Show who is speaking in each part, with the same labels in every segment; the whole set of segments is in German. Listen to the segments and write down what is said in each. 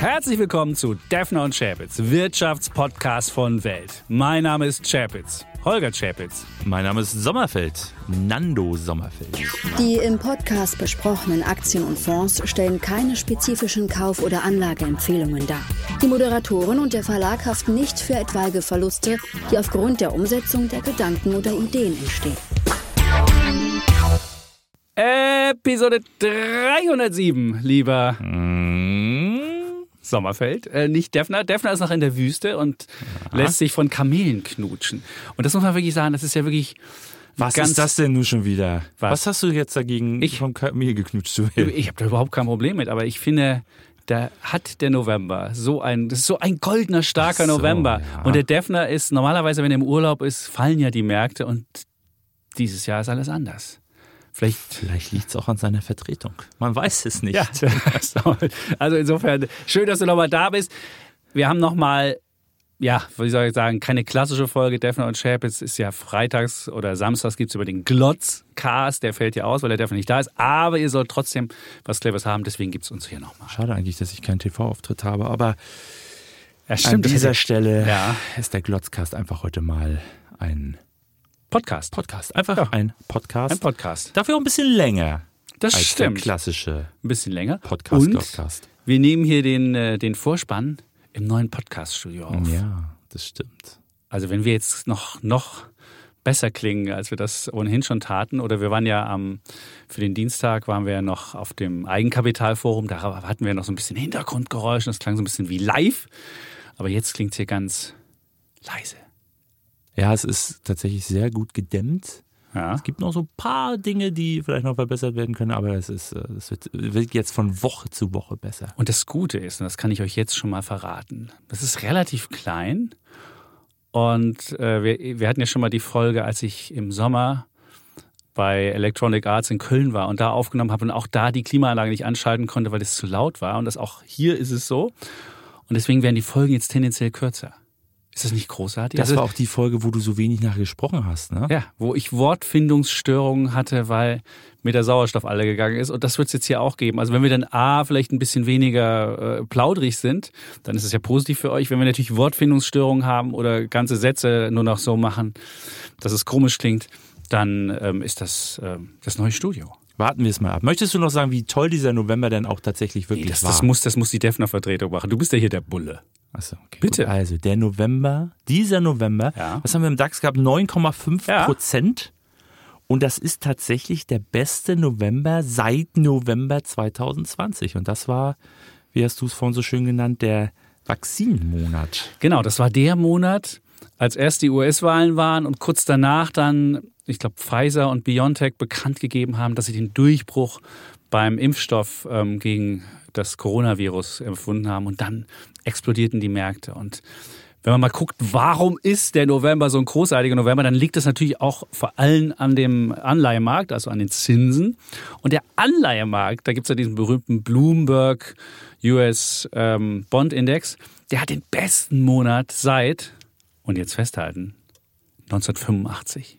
Speaker 1: Herzlich willkommen zu Defner und Chapitz, Wirtschaftspodcast von Welt. Mein Name ist Chapitz, Holger Chapitz.
Speaker 2: Mein Name ist Sommerfeld, Nando Sommerfeld.
Speaker 3: Die im Podcast besprochenen Aktien und Fonds stellen keine spezifischen Kauf- oder Anlageempfehlungen dar. Die Moderatoren und der Verlag haften nicht für etwaige Verluste, die aufgrund der Umsetzung der Gedanken oder Ideen entstehen.
Speaker 1: Episode 307, lieber Sommerfeld. Äh, nicht Defner. Defner ist noch in der Wüste und lässt sich von Kamelen knutschen. Und das muss man wirklich sagen, das ist ja wirklich.
Speaker 2: Was ist das denn nun schon wieder?
Speaker 1: Was?
Speaker 2: Was, hast du jetzt dagegen,
Speaker 1: Ich-
Speaker 2: vom Kamel geknutscht zu werden?
Speaker 1: Ich habe da überhaupt kein Problem mit, aber ich finde, da hat der November so ein, das ist so ein goldener, starker
Speaker 2: so,
Speaker 1: November.
Speaker 2: ja.
Speaker 1: Und der Defner ist, normalerweise, wenn er im Urlaub ist, fallen ja die Märkte und dieses Jahr ist alles anders. Vielleicht
Speaker 2: Vielleicht liegt es auch an seiner Vertretung. Man weiß es nicht.
Speaker 1: Ja, also insofern, schön, dass du nochmal da bist. Wir haben nochmal, ja, wie soll ich sagen, keine klassische Folge. Defner und Chapitz ist ja freitags oder samstags gibt es über den Glotz-Cast. Der fällt ja aus, weil der Defner nicht da ist. Aber ihr sollt trotzdem was Cleveres haben, deswegen gibt es uns hier nochmal.
Speaker 2: Schade eigentlich, dass ich keinen TV-Auftritt habe, aber
Speaker 1: Ja,
Speaker 2: an dieser Stelle
Speaker 1: Ja.
Speaker 2: ist der Glotzcast einfach heute mal ein
Speaker 1: Podcast.
Speaker 2: Podcast. Einfach
Speaker 1: Ja.
Speaker 2: ein Podcast.
Speaker 1: Ein Podcast.
Speaker 2: Dafür auch ein bisschen länger
Speaker 1: Das
Speaker 2: als
Speaker 1: stimmt.
Speaker 2: der klassische
Speaker 1: Ein bisschen länger.
Speaker 2: Podcast.
Speaker 1: Und
Speaker 2: Glotzcast.
Speaker 1: wir nehmen hier den, äh, den Vorspann im neuen Podcast-Studio auf.
Speaker 2: Ja, das stimmt.
Speaker 1: Also wenn wir jetzt noch, noch besser klingen, als wir das ohnehin schon taten, oder wir waren ja am, für den Dienstag waren wir ja noch auf dem Eigenkapitalforum, da hatten wir noch so ein bisschen Hintergrundgeräusche, das klang so ein bisschen wie live, aber jetzt klingt es hier ganz leise.
Speaker 2: Ja, es ist tatsächlich sehr gut gedämmt.
Speaker 1: Ja.
Speaker 2: Es gibt noch so ein paar Dinge, die vielleicht noch verbessert werden können, aber es ist, äh, es wird, wird jetzt von Woche zu Woche besser.
Speaker 1: Und das Gute ist, und das kann ich euch jetzt schon mal verraten, das ist relativ klein. Und äh, wir, wir hatten ja schon mal die Folge, als ich im Sommer bei Electronic Arts in Köln war und da aufgenommen habe und auch da die Klimaanlage nicht anschalten konnte, weil es zu laut war. Und das auch hier ist es so. Und deswegen werden die Folgen jetzt tendenziell kürzer. Ist das nicht großartig?
Speaker 2: Das
Speaker 1: Also-
Speaker 2: war auch die Folge, wo du so wenig nachher gesprochen hast, ne?
Speaker 1: ja, wo ich Wortfindungsstörungen hatte, weil mir der Sauerstoff alle gegangen ist. Und das wird es jetzt hier auch geben. Also wenn wir dann A, vielleicht ein bisschen weniger äh, plaudrig sind, dann ist es ja positiv für euch. Wenn wir natürlich Wortfindungsstörungen haben oder ganze Sätze nur noch so machen, dass es komisch klingt, dann ähm, ist das ähm, das neue Studio.
Speaker 2: Warten wir es mal ab. Möchtest du noch sagen, wie toll dieser November denn auch tatsächlich wirklich
Speaker 1: Nee, das,
Speaker 2: war?
Speaker 1: das, muss, das muss die Defner-Vertretung machen. Du bist ja hier der Bulle.
Speaker 2: Achso, okay.
Speaker 1: Bitte.
Speaker 2: Gut. Also der November, dieser November,
Speaker 1: Ja.
Speaker 2: was haben wir im DAX gehabt? 9,5
Speaker 1: Ja.
Speaker 2: Prozent. Und das ist tatsächlich der beste November seit November 2020. Und das war, wie hast du es vorhin so schön genannt, der Vaccinmonat.
Speaker 1: Genau, das war der Monat, als erst die US-Wahlen waren und kurz danach dann, ich glaube, Pfizer und BioNTech bekannt gegeben haben, dass sie den Durchbruch beim Impfstoff ähm, gegen das Coronavirus empfunden haben. Und dann explodierten die Märkte. Und wenn man mal guckt, warum ist der November so ein großartiger November, dann liegt das natürlich auch vor allem an dem Anleihemarkt, also an den Zinsen. Und der Anleihemarkt, da gibt es ja diesen berühmten Bloomberg US ähm, Bond Index, der hat den besten Monat seit, und jetzt festhalten, 1985.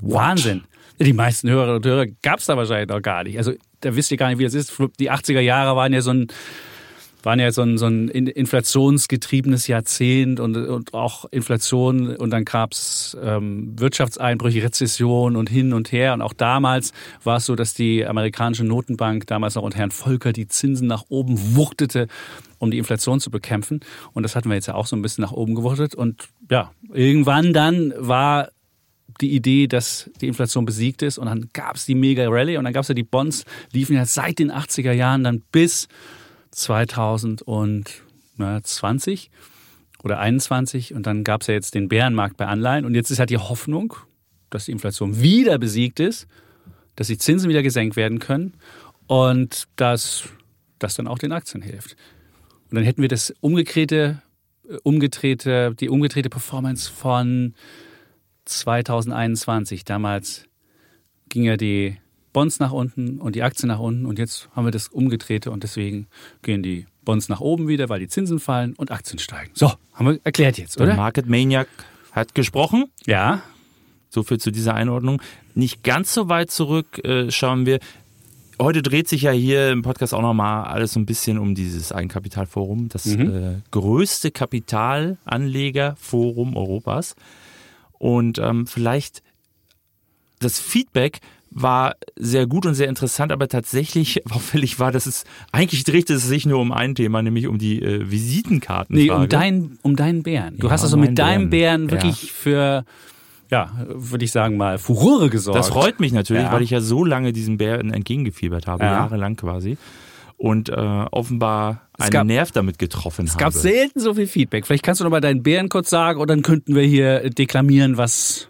Speaker 1: Wahnsinn. Die meisten Hörerinnen und Hörer gab es da wahrscheinlich noch gar nicht. Also da wisst ihr gar nicht, wie das ist. Die 80er Jahre waren ja so ein waren ja so ein, so ein in- inflationsgetriebenes Jahrzehnt und, und auch Inflation und dann gab's ähm, Wirtschaftseinbrüche, Rezession und hin und her. Und auch damals war es so, dass die amerikanische Notenbank damals noch unter Herrn Volcker die Zinsen nach oben wuchtete, um die Inflation zu bekämpfen. Und das hatten wir jetzt ja auch so ein bisschen nach oben gewuchtet. Und ja, irgendwann dann war die Idee, dass die Inflation besiegt ist. Und dann gab es die Mega Rally und dann gab es ja die Bonds, liefen ja seit den 80er Jahren dann bis 2020 oder 21 und dann gab es ja jetzt den Bärenmarkt bei Anleihen. Und jetzt ist halt die Hoffnung, dass die Inflation wieder besiegt ist, dass die Zinsen wieder gesenkt werden können und dass das dann auch den Aktien hilft. Und dann hätten wir das umgedrehte, umgedrehte, die umgedrehte Performance von 2021. Damals ging ja die Bonds nach unten und die Aktien nach unten und jetzt haben wir das umgedrehte und deswegen gehen die Bonds nach oben wieder, weil die Zinsen fallen und Aktien steigen. So, haben wir erklärt jetzt,
Speaker 2: Der
Speaker 1: oder?
Speaker 2: Market Maniac hat gesprochen.
Speaker 1: Ja,
Speaker 2: So viel zu dieser Einordnung. Nicht ganz so weit zurück äh, schauen wir. heute dreht sich ja hier im Podcast auch nochmal alles so ein bisschen um dieses Eigenkapitalforum, das
Speaker 1: Mhm.
Speaker 2: äh, größte Kapitalanlegerforum Europas. Und ähm, vielleicht das Feedback war sehr gut und sehr interessant, aber tatsächlich auffällig war, dass es eigentlich drehte es sich nur um ein Thema, nämlich um die äh, Visitenkarten.
Speaker 1: Nee, um, dein, um deinen Bären. Du
Speaker 2: Ja,
Speaker 1: hast also mit deinem
Speaker 2: Bären.
Speaker 1: Bären wirklich für, ja, würde ich sagen mal, Furore gesorgt.
Speaker 2: Das freut mich natürlich,
Speaker 1: Ja.
Speaker 2: weil ich ja so lange diesen Bären entgegengefiebert habe,
Speaker 1: Ja.
Speaker 2: jahrelang quasi. Und äh, offenbar
Speaker 1: Es
Speaker 2: einen
Speaker 1: gab-
Speaker 2: Nerv damit getroffen
Speaker 1: Es
Speaker 2: habe.
Speaker 1: gab selten so viel Feedback. Vielleicht kannst du noch mal deinen Bären kurz sagen und dann könnten wir hier deklamieren, was.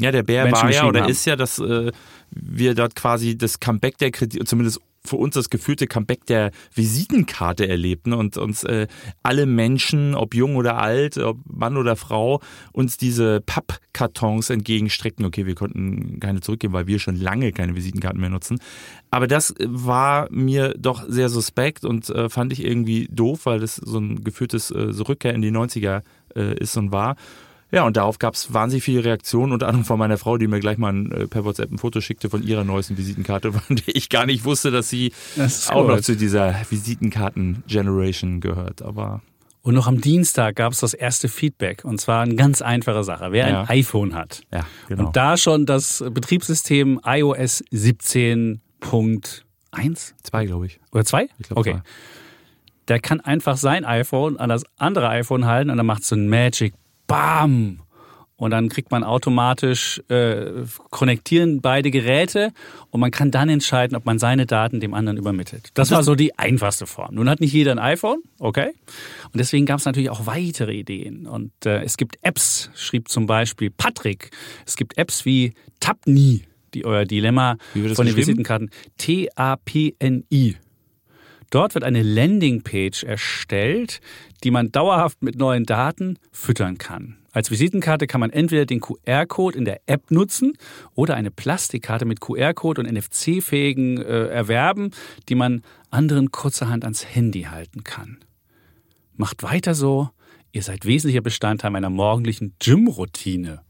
Speaker 2: Ja, der Bär
Speaker 1: Menschen
Speaker 2: war ja oder
Speaker 1: haben.
Speaker 2: ist ja, dass äh, wir dort quasi das Comeback der Kritik, zumindest für uns das gefühlte Comeback der Visitenkarte erlebten und uns äh, alle Menschen, ob jung oder alt, ob Mann oder Frau, uns diese Pappkartons entgegenstreckten. Okay, wir konnten keine zurückgeben, weil wir schon lange keine Visitenkarten mehr nutzen. Aber das war mir doch sehr suspekt und äh, fand ich irgendwie doof, weil das so ein geführtes äh, so Rückkehr in die 90er äh, ist und war. Ja, und darauf gab es wahnsinnig viele Reaktionen, unter anderem von meiner Frau, die mir gleich mal ein, äh, per WhatsApp ein Foto schickte von ihrer neuesten Visitenkarte, von der ich gar nicht wusste, dass sie auch
Speaker 1: gut.
Speaker 2: noch zu dieser Visitenkarten-Generation gehört. Aber
Speaker 1: Und noch am Dienstag gab es das erste Feedback. Und zwar eine ganz einfache Sache. Wer
Speaker 2: Ja.
Speaker 1: ein iPhone hat
Speaker 2: ja, genau.
Speaker 1: und da schon das Betriebssystem iOS 17.1
Speaker 2: Zwei, glaube ich.
Speaker 1: oder 2?
Speaker 2: Ich glaube
Speaker 1: okay.
Speaker 2: zwei.
Speaker 1: Der kann einfach sein iPhone an das andere iPhone halten und dann macht so ein Magic Bam. Und dann kriegt man automatisch, äh, konnektieren beide Geräte und man kann dann entscheiden, ob man seine Daten dem anderen übermittelt. Das war so die einfachste Form. Nun hat nicht jeder ein iPhone, okay? Und deswegen gab es natürlich auch weitere Ideen. Und äh, es gibt Apps, schrieb zum Beispiel Patrick. Es gibt Apps wie Tapni, die euer Dilemma
Speaker 2: das
Speaker 1: von den? Visitenkarten. T-A-P-N-I. Dort wird eine Landingpage erstellt, die man dauerhaft mit neuen Daten füttern kann. Als Visitenkarte kann man entweder den QR-Code in der App nutzen oder eine Plastikkarte mit QR-Code und NFC-fähigen äh, erwerben, die man anderen kurzerhand ans Handy halten kann. Macht weiter so. Ihr seid wesentlicher Bestandteil meiner morgendlichen Gym-Routine.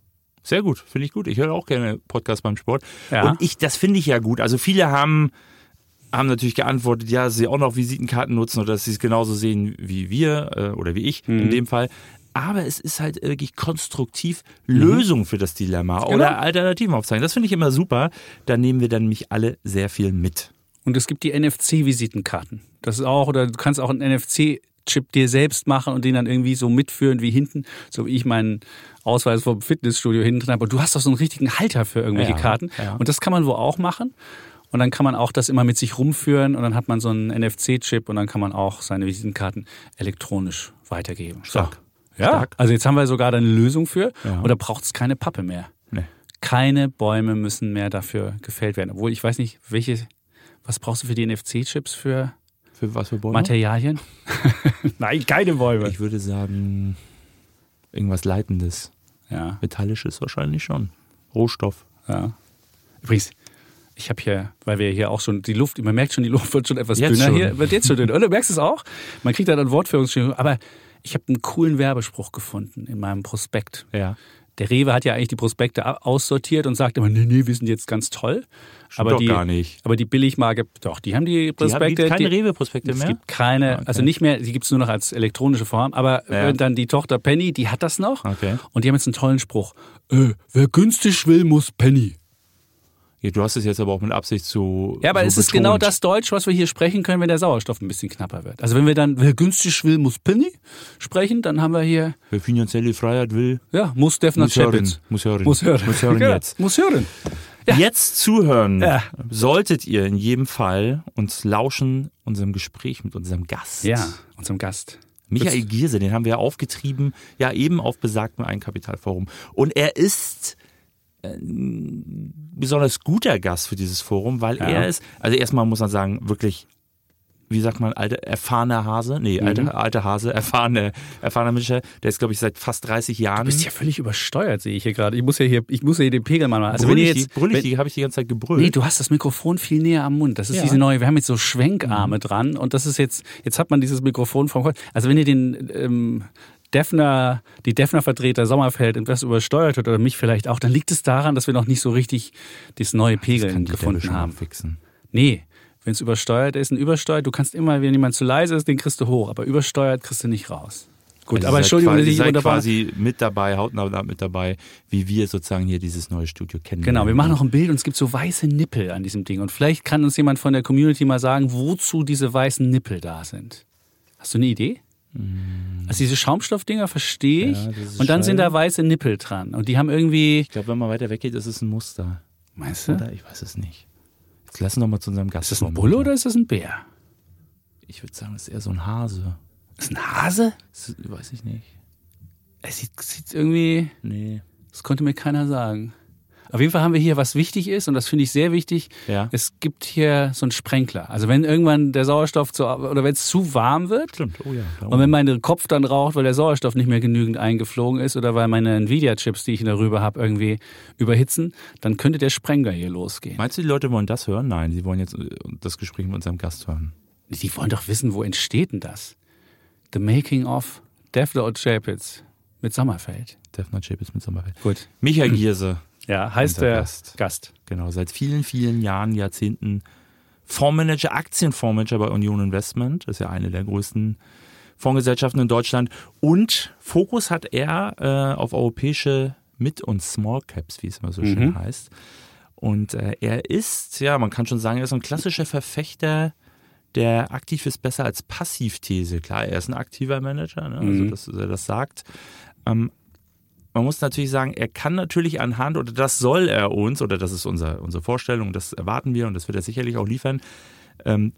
Speaker 2: Sehr gut, finde ich gut. Ich höre auch gerne Podcast beim Sport.
Speaker 1: Ja.
Speaker 2: Und ich, das finde ich ja gut. Also viele haben, haben natürlich geantwortet, ja, dass sie auch noch Visitenkarten nutzen oder dass sie es genauso sehen wie wir äh, oder wie ich
Speaker 1: Mhm.
Speaker 2: in dem Fall. Aber es ist halt wirklich konstruktiv Lösung für das Dilemma
Speaker 1: Genau.
Speaker 2: oder Alternativen aufzeigen. Das finde ich immer super. Da nehmen wir dann nämlich alle sehr viel mit.
Speaker 1: Und es gibt die NFC-Visitenkarten. Das ist auch, oder du kannst auch einen NFC-Chip dir selbst machen und den dann irgendwie so mitführen wie hinten, so wie ich meinen Ausweis vom Fitnessstudio hinten habe. Und du hast doch so einen richtigen Halter für irgendwelche
Speaker 2: Ja,
Speaker 1: Karten.
Speaker 2: ja.
Speaker 1: Und das kann man wohl auch machen. Und dann kann man auch das immer mit sich rumführen und dann hat man so einen NFC-Chip und dann kann man auch seine Visitenkarten elektronisch weitergeben.
Speaker 2: Stark.
Speaker 1: So. Ja,
Speaker 2: Stark.
Speaker 1: also jetzt haben wir sogar da eine Lösung für
Speaker 2: Ja.
Speaker 1: und da braucht es keine Pappe mehr.
Speaker 2: Nee.
Speaker 1: Keine Bäume müssen mehr dafür gefällt werden. Obwohl ich weiß nicht, welche, was brauchst du für die NFC-Chips für
Speaker 2: Für was für Bäume?
Speaker 1: Materialien? Nein, keine Bäume.
Speaker 2: Ich würde sagen, irgendwas Leitendes.
Speaker 1: Ja,
Speaker 2: Metallisches wahrscheinlich schon. Rohstoff.
Speaker 1: ja. Übrigens, ich habe hier, weil wir hier auch schon die Luft, man merkt schon, die Luft wird schon etwas
Speaker 2: Jetzt
Speaker 1: dünner
Speaker 2: schon.
Speaker 1: hier, wird jetzt schon dünner. Und du merkst es auch. Man kriegt da dann Wortführungsstörungen. Aber ich habe einen coolen Werbespruch gefunden in meinem Prospekt.
Speaker 2: Ja.
Speaker 1: Der Rewe hat ja eigentlich die Prospekte aussortiert und sagt immer, nee, nee, wir sind jetzt ganz toll. aber
Speaker 2: doch
Speaker 1: die,
Speaker 2: gar nicht.
Speaker 1: Aber die Billigmarke, doch, die haben die
Speaker 2: Die haben
Speaker 1: Prospekte.
Speaker 2: keine Rewe-Prospekte
Speaker 1: Es
Speaker 2: mehr?
Speaker 1: gibt keine,
Speaker 2: Okay.
Speaker 1: also nicht mehr, die gibt es nur noch als elektronische Form, aber
Speaker 2: Ja.
Speaker 1: dann die Tochter Penny, die hat das noch.
Speaker 2: Okay.
Speaker 1: Und die haben jetzt einen tollen Spruch. Äh, wer günstig will, muss Penny.
Speaker 2: Ja, du hast es jetzt aber auch mit Absicht so.
Speaker 1: Ja, aber
Speaker 2: so
Speaker 1: es ist
Speaker 2: betont.
Speaker 1: genau das Deutsch, was wir hier sprechen können, wenn der Sauerstoff ein bisschen knapper wird. Also wenn wir dann, wer günstig will, muss Penny sprechen, dann haben wir hier,
Speaker 2: Wer finanzielle Freiheit will,
Speaker 1: ja, muss Defner
Speaker 2: muss hören. Muss hören.
Speaker 1: Muss hören.
Speaker 2: Muss hören
Speaker 1: Ja,
Speaker 2: jetzt.
Speaker 1: Muss hören.
Speaker 2: Jetzt zuhören
Speaker 1: Ja.
Speaker 2: solltet ihr in jedem Fall uns lauschen unserem Gespräch mit unserem Gast.
Speaker 1: Ja, unserem Gast.
Speaker 2: Michael Gierse, den haben wir aufgetrieben, ja eben auf besagtem Eigenkapitalforum. Und er ist ein besonders guter Gast für dieses Forum, weil
Speaker 1: Ja.
Speaker 2: er ist, also erstmal muss man sagen, wirklich, wie sagt man, alter, erfahrener Hase? Nee,
Speaker 1: Mhm.
Speaker 2: alter, alter Hase, erfahrener, erfahrener Mensch, der ist, glaube ich, seit fast 30 Jahren.
Speaker 1: Du bist ja völlig übersteuert, sehe ich hier gerade. Ich muss ja hier, ich muss ja hier den Pegel mal machen. Also
Speaker 2: brüll
Speaker 1: wenn ihr
Speaker 2: ich,
Speaker 1: jetzt,
Speaker 2: die, brüll ich die, habe ich die ganze Zeit gebrüllt.
Speaker 1: Nee, du hast das Mikrofon viel näher am Mund. Das ist
Speaker 2: Ja.
Speaker 1: diese neue, wir haben jetzt so Schwenkarme dran und das ist jetzt, jetzt hat man dieses Mikrofon vom Kopf. Also wenn ihr den ähm, Defner, die Defner-Vertreter Sommerfeld etwas übersteuert hat oder mich vielleicht auch, dann liegt es daran, dass wir noch nicht so richtig das neue
Speaker 2: das
Speaker 1: Pegeln
Speaker 2: Delle
Speaker 1: gefunden haben.
Speaker 2: fixen.
Speaker 1: Nee, Wenn es übersteuert ist, ein Übersteuert, du kannst immer, wenn jemand zu leise ist, den kriegst du hoch, aber übersteuert kriegst du nicht raus. Gut,
Speaker 2: Also
Speaker 1: aber Entschuldigung,
Speaker 2: quasi,
Speaker 1: dass ich
Speaker 2: seid
Speaker 1: unterbreche.
Speaker 2: quasi mit dabei, hautnah mit dabei, wie wir sozusagen hier dieses neue Studio kennen.
Speaker 1: Genau, wir machen noch ein Bild und es gibt so weiße Nippel an diesem Ding. Und vielleicht kann uns jemand von der Community mal sagen, wozu diese weißen Nippel da sind. Hast du eine Idee? Also diese Schaumstoffdinger verstehe ich.
Speaker 2: Ja,
Speaker 1: und dann sind da weiße Nippel dran. Und die haben irgendwie.
Speaker 2: Ich glaube, wenn man weiter weggeht, ist es ein Muster.
Speaker 1: Meinst du?
Speaker 2: Oder? Ich weiß es nicht. Jetzt lass uns noch mal zu unserem Gast
Speaker 1: Ist das ein. Bulle oder ist das ein Bär?
Speaker 2: Ich würde sagen, es ist eher so ein Hase.
Speaker 1: Ist ein Hase?
Speaker 2: Das weiß ich nicht.
Speaker 1: Es sieht, sieht irgendwie.
Speaker 2: Nee.
Speaker 1: Das konnte mir keiner sagen. Auf jeden Fall haben wir hier, was wichtig ist, und das finde ich sehr wichtig.
Speaker 2: Ja.
Speaker 1: Es gibt hier so einen Sprenkler. Also wenn irgendwann der Sauerstoff zu, oder wenn es zu warm wird,
Speaker 2: Stimmt, oh ja.
Speaker 1: Und wenn mein Kopf dann raucht, weil der Sauerstoff nicht mehr genügend eingeflogen ist oder weil meine Nvidia-Chips, die ich darüber habe, irgendwie überhitzen, dann könnte der Sprenger hier losgehen.
Speaker 2: Meinst du, die Leute wollen das hören? Nein, sie wollen jetzt äh, das Gespräch mit unserem Gast hören.
Speaker 1: Die wollen doch wissen, wo entsteht denn das? The Making of Deflo Chapitz mit Sommerfeld.
Speaker 2: Defner Chapitz mit Sommerfeld.
Speaker 1: Gut.
Speaker 2: Michael Gierse,
Speaker 1: Ja, heißt der
Speaker 2: Gast.
Speaker 1: Gast.
Speaker 2: genau, seit vielen, vielen Jahren, Jahrzehnten Fondsmanager, Aktienfondsmanager bei Union Investment. Das ist ja eine der größten Fondsgesellschaften in Deutschland. Und Fokus hat er äh, auf europäische Mid- und Small Caps, wie es immer so schön heißt. Und äh, er ist, ja, man kann schon sagen, er ist ein klassischer Verfechter der aktiv ist besser als Passivthese. Klar, er ist ein aktiver Manager, ne? also dass er das sagt. Ähm, man muss natürlich sagen, er kann natürlich anhand, oder das soll er uns, oder das ist unser, unsere Vorstellung, das erwarten wir und das wird er sicherlich auch liefern. Ähm,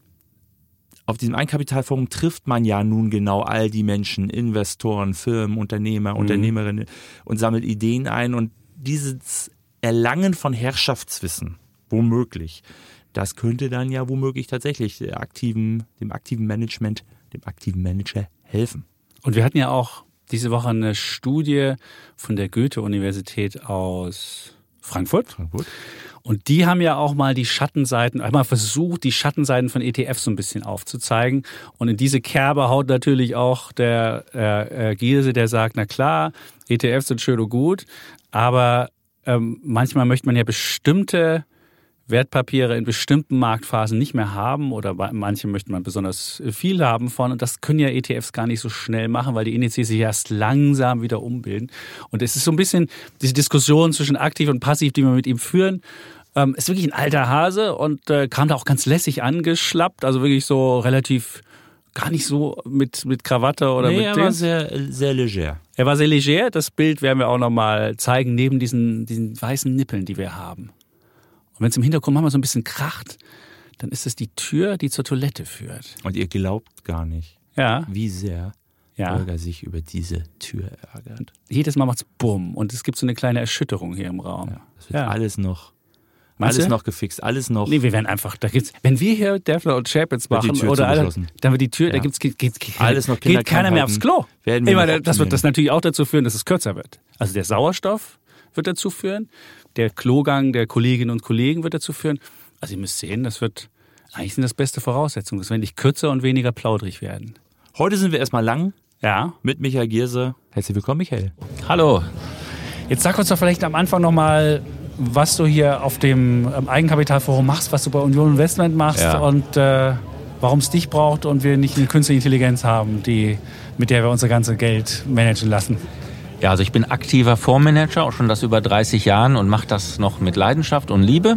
Speaker 2: auf diesem Einkapitalforum trifft man ja nun genau all die Menschen, Investoren, Firmen, Unternehmer, Unternehmerinnen und sammelt Ideen ein. Und dieses Erlangen von Herrschaftswissen, womöglich, das könnte dann ja womöglich tatsächlich der aktiven, dem aktiven Management, dem aktiven Manager helfen.
Speaker 1: Und wir hatten ja auch diese Woche eine Studie von der Goethe-Universität aus Frankfurt.
Speaker 2: Frankfurt.
Speaker 1: Und die haben ja auch mal die Schattenseiten, einmal versucht, die Schattenseiten von ETFs so ein bisschen aufzuzeigen. Und in diese Kerbe haut natürlich auch der äh, äh, Giese, der sagt, na klar, ETFs sind schön und gut, aber ähm, manchmal möchte man ja bestimmte Wertpapiere in bestimmten Marktphasen nicht mehr haben oder bei manche möchte man besonders viel haben von und das können ja ETFs gar nicht so schnell machen, weil die Indizes sich erst langsam wieder umbilden. Und es ist so ein bisschen diese Diskussion zwischen aktiv und passiv, die wir mit ihm führen. Ähm, ist wirklich ein alter Hase und äh, kam da auch ganz lässig angeschlappt, also wirklich so relativ gar nicht so mit, mit Krawatte oder
Speaker 2: nee,
Speaker 1: mit
Speaker 2: er war sehr, sehr leger.
Speaker 1: Er war sehr leger. Das Bild werden wir auch nochmal zeigen, neben diesen, diesen weißen Nippeln, die wir haben. Und wenn es im Hintergrund manchmal so ein bisschen kracht, dann ist es die Tür, die zur Toilette führt.
Speaker 2: Und ihr glaubt gar nicht,
Speaker 1: Ja,
Speaker 2: wie sehr
Speaker 1: ja.
Speaker 2: Holger sich über diese Tür ärgert.
Speaker 1: Jedes Mal macht's Bumm und es gibt so eine kleine Erschütterung hier im Raum.
Speaker 2: Das wird alles noch,
Speaker 1: Meinst
Speaker 2: alles
Speaker 1: du?
Speaker 2: noch gefixt, alles noch.
Speaker 1: Nee, wir werden einfach, da gibt's, wenn wir hier Defler und Chapitz machen
Speaker 2: Tür
Speaker 1: oder alle, dann wird die Tür, da
Speaker 2: Ja.
Speaker 1: gibt's geht, geht, geht,
Speaker 2: Alles noch
Speaker 1: geht keiner mehr aufs Klo.
Speaker 2: Werden wir noch
Speaker 1: das wird das natürlich auch dazu führen, dass es kürzer wird. Also der Sauerstoff wird dazu führen, der Klogang der Kolleginnen und Kollegen wird dazu führen. Also ihr müsst sehen, das wird eigentlich sind das beste Voraussetzungen. Das werden nicht kürzer und weniger plaudrig werden.
Speaker 2: Heute sind wir erstmal lang
Speaker 1: Ja.
Speaker 2: mit Michael Gierse. Herzlich willkommen, Michael.
Speaker 1: Hallo. Jetzt sag uns doch vielleicht am Anfang nochmal, was du hier auf dem ähm, Eigenkapitalforum machst, was du bei Union Investment machst
Speaker 2: Ja.
Speaker 1: und äh, warum es dich braucht und wir nicht eine künstliche Intelligenz haben, die, mit der wir unser ganzes Geld managen lassen.
Speaker 4: Ja, also ich bin aktiver Fondsmanager, auch schon das über 30 Jahren und mache das noch mit Leidenschaft und Liebe,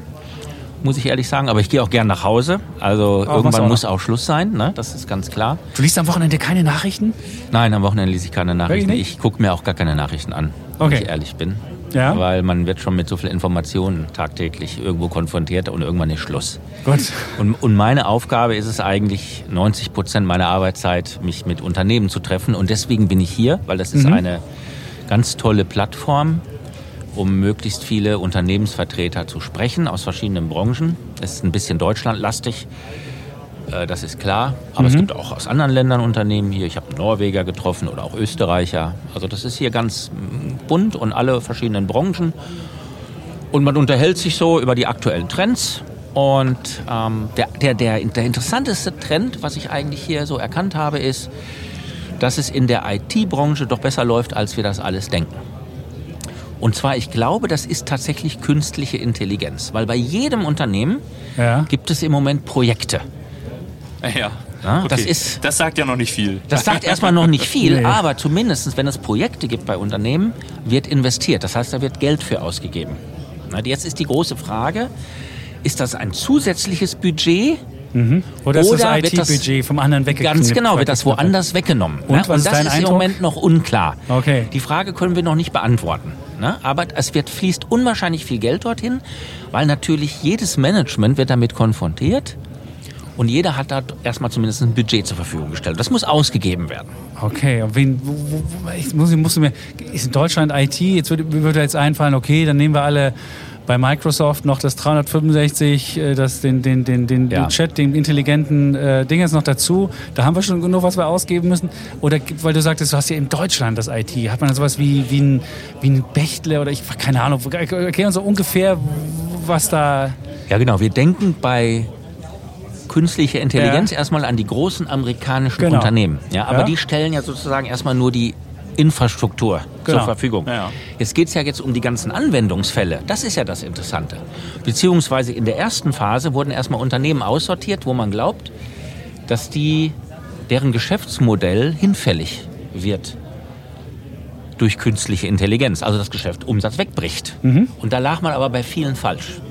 Speaker 4: muss ich ehrlich sagen. Aber ich gehe auch gern nach Hause. Also
Speaker 1: du
Speaker 4: irgendwann
Speaker 1: auch
Speaker 4: muss auch Schluss sein, ne? das ist ganz klar.
Speaker 1: Du liest am Wochenende keine Nachrichten?
Speaker 4: Nein, am Wochenende lese ich keine Nachrichten.
Speaker 1: Wirklich?
Speaker 4: Ich gucke mir auch gar keine Nachrichten an,
Speaker 1: Okay.
Speaker 4: wenn ich ehrlich bin.
Speaker 1: Ja.
Speaker 4: Weil man wird schon mit so viel Informationen tagtäglich irgendwo konfrontiert und irgendwann ist Schluss.
Speaker 1: Gut.
Speaker 4: Und, und meine Aufgabe ist es eigentlich, 90 Prozent meiner Arbeitszeit, mich mit Unternehmen zu treffen. Und deswegen bin ich hier, weil das ist eine ganz tolle Plattform, um möglichst viele Unternehmensvertreter zu sprechen aus verschiedenen Branchen. Das ist ein bisschen deutschlandlastig, äh, das ist klar. Aber es gibt auch aus anderen Ländern Unternehmen hier. Ich habe Norweger getroffen oder auch Österreicher. Also das ist hier ganz bunt und alle verschiedenen Branchen. Und man unterhält sich so über die aktuellen Trends. Und ähm, der, der, der, der interessanteste Trend, was ich eigentlich hier so erkannt habe, ist, dass es in der IT-Branche doch besser läuft, als wir das alles denken. Und zwar, ich glaube, das ist tatsächlich künstliche Intelligenz, weil bei jedem Unternehmen
Speaker 1: Ja.
Speaker 4: gibt es im Moment Projekte.
Speaker 2: Ja.
Speaker 4: Ja,
Speaker 2: okay.
Speaker 4: das ist-
Speaker 2: Das sagt ja noch nicht viel.
Speaker 4: Das sagt erstmal noch nicht viel,
Speaker 1: Nee.
Speaker 4: aber zumindest, wenn es Projekte gibt bei Unternehmen, wird investiert. Das heißt, da wird Geld für ausgegeben. Jetzt ist die große Frage, ist das ein zusätzliches Budget?
Speaker 1: Oder ist
Speaker 4: Oder
Speaker 1: das
Speaker 4: wird das-
Speaker 1: IT-Budget vom anderen weggeknippt?
Speaker 4: Ganz genau, wird das woanders weggenommen.
Speaker 1: Und
Speaker 4: ne?
Speaker 1: ist
Speaker 4: das ist
Speaker 1: Eindruck?
Speaker 4: im Moment noch unklar.
Speaker 1: Okay.
Speaker 4: Die Frage können wir noch nicht beantworten. Ne? Aber es wird, fließt unwahrscheinlich viel Geld dorthin, weil natürlich jedes Management wird damit konfrontiert und jeder hat da erstmal zumindest ein Budget zur Verfügung gestellt. Das muss ausgegeben werden.
Speaker 1: Okay, und wen, wo, wo, ich muss, ich muss mir, ist in Deutschland IT, jetzt würde, mir würde jetzt einfallen, okay, dann nehmen wir alle bei Microsoft noch das 365, äh, das, den, den, den, den,
Speaker 4: Ja.
Speaker 1: den Chat, den intelligenten äh, Ding jetzt noch dazu. Da haben wir schon genug, was wir ausgeben müssen. Oder weil du sagtest, du hast ja in Deutschland das IT. Hat man da sowas wie, wie, ein, wie ein Bechtle oder ich keine Ahnung. Erklär uns so ungefähr, was da.
Speaker 4: Ja, genau. Wir denken bei künstlicher Intelligenz
Speaker 1: Ja.
Speaker 4: erstmal an die großen amerikanischen
Speaker 1: Genau.
Speaker 4: Unternehmen. Ja, aber
Speaker 1: Ja.
Speaker 4: die stellen ja sozusagen erstmal nur die Infrastruktur
Speaker 1: Genau.
Speaker 4: zur Verfügung.
Speaker 2: Ja.
Speaker 4: Jetzt geht es ja jetzt um die ganzen Anwendungsfälle. Das ist ja das Interessante. Beziehungsweise in der ersten Phase wurden erstmal Unternehmen aussortiert, wo man glaubt, dass die, deren Geschäftsmodell hinfällig wird durch künstliche Intelligenz. Also das Geschäft Umsatz wegbricht.
Speaker 1: Mhm.
Speaker 4: Und da lag man aber bei vielen falsch.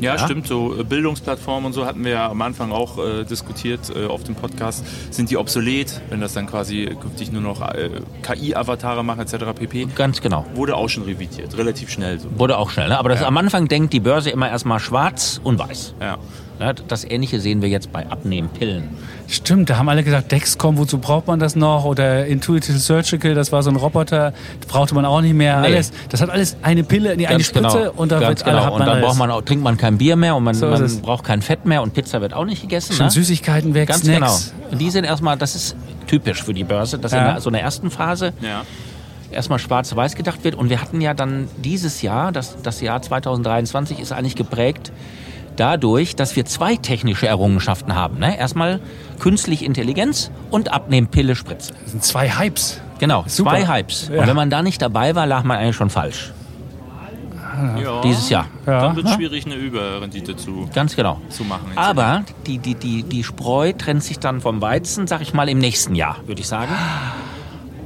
Speaker 2: Ja,
Speaker 4: Ja.
Speaker 2: stimmt. So äh, Bildungsplattformen und so hatten wir ja am Anfang auch äh, diskutiert äh, auf dem Podcast. Sind die obsolet, wenn das dann quasi künftig nur noch äh, KI-Avatare machen etc. pp.
Speaker 4: Ganz genau.
Speaker 2: Wurde auch schon revidiert, relativ schnell so.
Speaker 4: Wurde auch schnell. Ne? Aber das,
Speaker 2: Ja.
Speaker 4: am Anfang denkt die Börse immer erstmal schwarz und weiß.
Speaker 2: Ja.
Speaker 4: Ne? Das Ähnliche sehen wir jetzt bei Abnehmpillen.
Speaker 1: Stimmt, da haben alle gesagt, Dexcom, wozu braucht man das noch? Oder Intuitive Surgical, das war so ein Roboter, das brauchte man auch nicht mehr.
Speaker 4: Nee.
Speaker 1: Alles, das hat alles eine Pille, nee, eine
Speaker 4: Ganz
Speaker 1: Spritze
Speaker 4: genau.
Speaker 1: und da wird alle
Speaker 4: genau.
Speaker 1: hat
Speaker 4: Und
Speaker 1: man
Speaker 4: dann
Speaker 1: alles.
Speaker 4: braucht man auch, trinkt man kein Bier mehr und man,
Speaker 1: So
Speaker 4: man
Speaker 1: es.
Speaker 4: braucht kein Fett mehr und Pizza wird auch nicht gegessen.
Speaker 1: Schon
Speaker 4: ne?
Speaker 1: Süßigkeiten weg,
Speaker 4: Ganz
Speaker 1: Snacks.
Speaker 4: genau. Und die sind erstmal, das ist typisch für die Börse, dass
Speaker 1: Ja.
Speaker 4: in der, so einer ersten Phase
Speaker 2: Ja.
Speaker 4: erstmal schwarz-weiß gedacht wird. Und wir hatten ja dann dieses Jahr, das, das Jahr 2023 ist eigentlich geprägt dadurch, dass wir zwei technische Errungenschaften haben. Ne? Erstmal künstliche Intelligenz und Abnehmpille Spritze.
Speaker 1: Das sind zwei Hypes.
Speaker 4: Genau,
Speaker 1: Super.
Speaker 4: zwei Hypes.
Speaker 1: Ja.
Speaker 4: Und wenn man da nicht dabei war, lag man eigentlich schon falsch.
Speaker 2: ja.
Speaker 4: Dieses Jahr.
Speaker 1: Ja.
Speaker 2: Dann wird es schwierig, eine Überrendite zu,
Speaker 4: Ganz genau.
Speaker 2: zu machen.
Speaker 4: Aber die, die, die, die Spreu trennt sich dann vom Weizen, sag ich mal, im nächsten Jahr, würde ich sagen.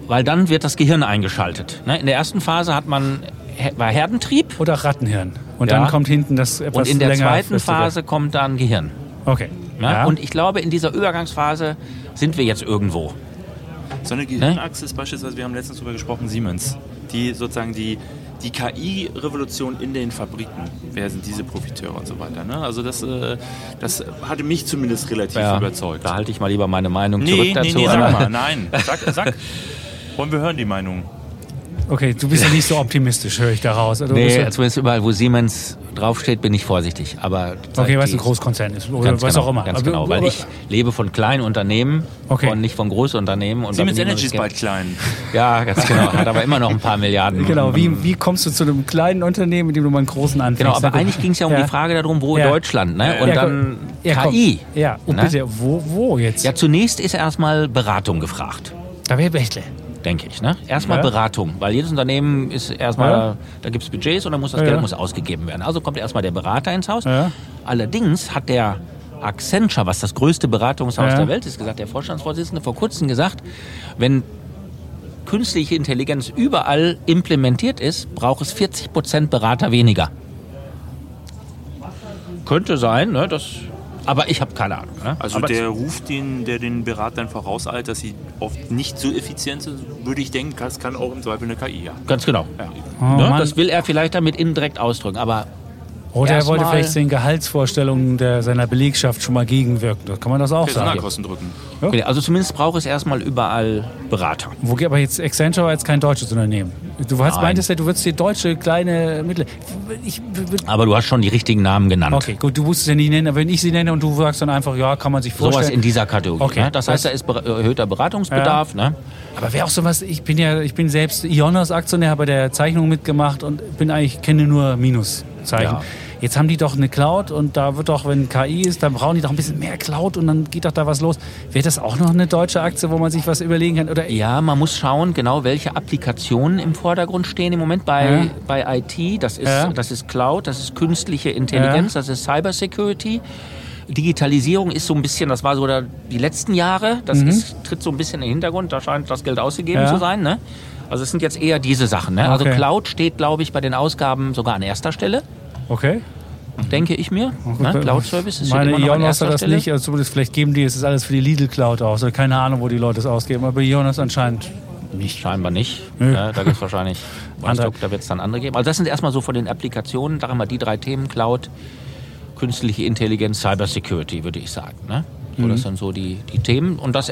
Speaker 4: Weil dann wird das Gehirn eingeschaltet. Ne? In der ersten Phase hat man, war Herdentrieb
Speaker 1: Oder Rattenhirn. Und
Speaker 4: Ja.
Speaker 1: dann kommt hinten das etwas
Speaker 4: und in der
Speaker 1: länger
Speaker 4: zweiten. Phase kommt dann Gehirn.
Speaker 1: Okay.
Speaker 4: Ne?
Speaker 1: Ja.
Speaker 4: Und ich glaube, in dieser Übergangsphase sind wir jetzt irgendwo.
Speaker 2: So eine Gehirnachse ist beispielsweise, wir haben letztens darüber gesprochen, Siemens. Die sozusagen die, die KI-Revolution in den Fabriken. Wer sind diese Profiteure und so weiter. Ne? Also das, äh, das hatte mich zumindest relativ überzeugt.
Speaker 4: Da halte ich mal lieber meine Meinung
Speaker 2: Nee,
Speaker 4: zurück
Speaker 2: nee,
Speaker 4: dazu.
Speaker 2: nee, sag mal, nein. Sag, sag. Wollen wir hören die Meinung?
Speaker 1: Okay, du bist ja nicht so optimistisch, höre ich daraus. Also,
Speaker 4: Nee,
Speaker 1: ja-
Speaker 4: zumindest überall, wo Siemens draufsteht, bin ich vorsichtig. Aber
Speaker 1: okay, weil es ein Großkonzern ist. Oder
Speaker 4: Ganz
Speaker 1: was
Speaker 4: genau,
Speaker 1: auch immer.
Speaker 4: Ganz
Speaker 1: Aber-
Speaker 4: genau, weil
Speaker 1: aber-
Speaker 4: ich lebe von kleinen Unternehmen
Speaker 1: Okay.
Speaker 4: und nicht von Großunternehmen. Und
Speaker 2: Siemens Energy ist bald klein.
Speaker 4: Ja, ganz genau. Hat aber immer noch ein paar Milliarden.
Speaker 1: Genau, wie, wie kommst du zu einem kleinen Unternehmen, mit dem du mal einen großen anfängst?
Speaker 4: Genau, aber eigentlich ging es ja um die Frage darum, wo
Speaker 1: Ja.
Speaker 4: Deutschland, ne? Und
Speaker 1: Ja,
Speaker 4: dann
Speaker 1: ja.
Speaker 4: KI.
Speaker 1: Ja, und
Speaker 4: Ne?
Speaker 1: bitte, wo, wo jetzt?
Speaker 4: Ja, zunächst ist erstmal Beratung gefragt,
Speaker 1: Da wäre Bechtle.
Speaker 4: Denke ich. Ne? Erstmal
Speaker 1: Ja.
Speaker 4: Beratung, weil jedes Unternehmen ist erstmal,
Speaker 1: Ja.
Speaker 4: da gibt es Budgets und dann muss das
Speaker 1: Ja.
Speaker 4: Geld muss ausgegeben werden. Also kommt erstmal der Berater ins Haus. Allerdings hat der Accenture, was das größte Beratungshaus der Welt ist, gesagt, der Vorstandsvorsitzende vor kurzem gesagt, wenn künstliche Intelligenz überall implementiert ist, braucht es 40 Prozent Berater weniger. Könnte sein, ne? Das, aber ich habe keine Ahnung. Ne?
Speaker 2: Also
Speaker 4: aber
Speaker 2: der Ruf, den, der den Beratern vorauseilt, dass sie oft nicht so effizient sind, würde ich denken, das kann auch im Zweifel eine KI, ja.
Speaker 4: Ganz genau.
Speaker 1: Oh,
Speaker 4: ne? Das will er vielleicht damit indirekt ausdrücken, aber
Speaker 1: Oder er wollte vielleicht den Gehaltsvorstellungen der, seiner Belegschaft schon mal gegenwirken. Das kann man das auch sagen.
Speaker 2: Personalkosten drücken.
Speaker 4: okay, also zumindest braucht es erstmal überall Berater.
Speaker 1: Wo, aber jetzt Accenture war jetzt kein deutsches Unternehmen. Du hast,
Speaker 4: Nein.
Speaker 1: meintest ja, du würdest dir deutsche kleine Mittel. Ich,
Speaker 4: Aber du hast schon die richtigen Namen genannt.
Speaker 1: okay, gut, du musst es ja nicht nennen, aber wenn ich sie nenne und du sagst dann einfach, ja, kann man sich
Speaker 4: Sowas
Speaker 1: vorstellen.
Speaker 4: in dieser Kategorie.
Speaker 1: Okay.
Speaker 4: Ne? Das heißt, da ist erhöhter Beratungsbedarf. Ne?
Speaker 1: aber wäre auch sowas, ich bin ja, ich bin selbst Ionos Aktionär, habe bei der Zeichnung mitgemacht und bin eigentlich, kenne nur Minus. Zeichen.
Speaker 4: Ja.
Speaker 1: Jetzt haben die doch eine Cloud und da wird doch, wenn KI ist, dann brauchen die doch ein bisschen mehr Cloud und dann geht doch da was los. Wäre das auch noch eine deutsche Aktie, wo man sich was überlegen kann? Oder
Speaker 4: Ja, man muss schauen, genau welche Applikationen im Vordergrund stehen im Moment bei,
Speaker 1: Ja.
Speaker 4: bei IT. Das ist,
Speaker 1: Ja.
Speaker 4: das ist Cloud, das ist künstliche Intelligenz, das ist Cybersecurity. Digitalisierung ist so ein bisschen, das war so der, die letzten Jahre, das ist, tritt so ein bisschen in den Hintergrund, da scheint das Geld ausgegeben
Speaker 1: Mhm.
Speaker 4: Zu sein. Ne? Also es sind jetzt eher diese Sachen. Ne? Also
Speaker 1: Okay.
Speaker 4: Cloud steht, glaube ich, bei den Ausgaben sogar an erster Stelle,
Speaker 1: okay.
Speaker 4: denke ich mir. Ne? Cloud Service ist
Speaker 1: Meine
Speaker 4: immer noch an erster
Speaker 1: hat das
Speaker 4: Stelle.
Speaker 1: nicht, also zumindest vielleicht geben die es ist alles für die Lidl Cloud aus. Also keine Ahnung, wo die Leute es ausgeben, aber Ionos anscheinend nicht.
Speaker 4: Scheinbar nicht. Ja, da gibt es wahrscheinlich, nicht, da wird es dann andere geben. Also das sind erstmal so von den Applikationen, da haben wir die drei Themen, Cloud, künstliche Intelligenz, Cybersecurity, würde ich sagen. Ne? So, Das sind so die, die Themen. Und das,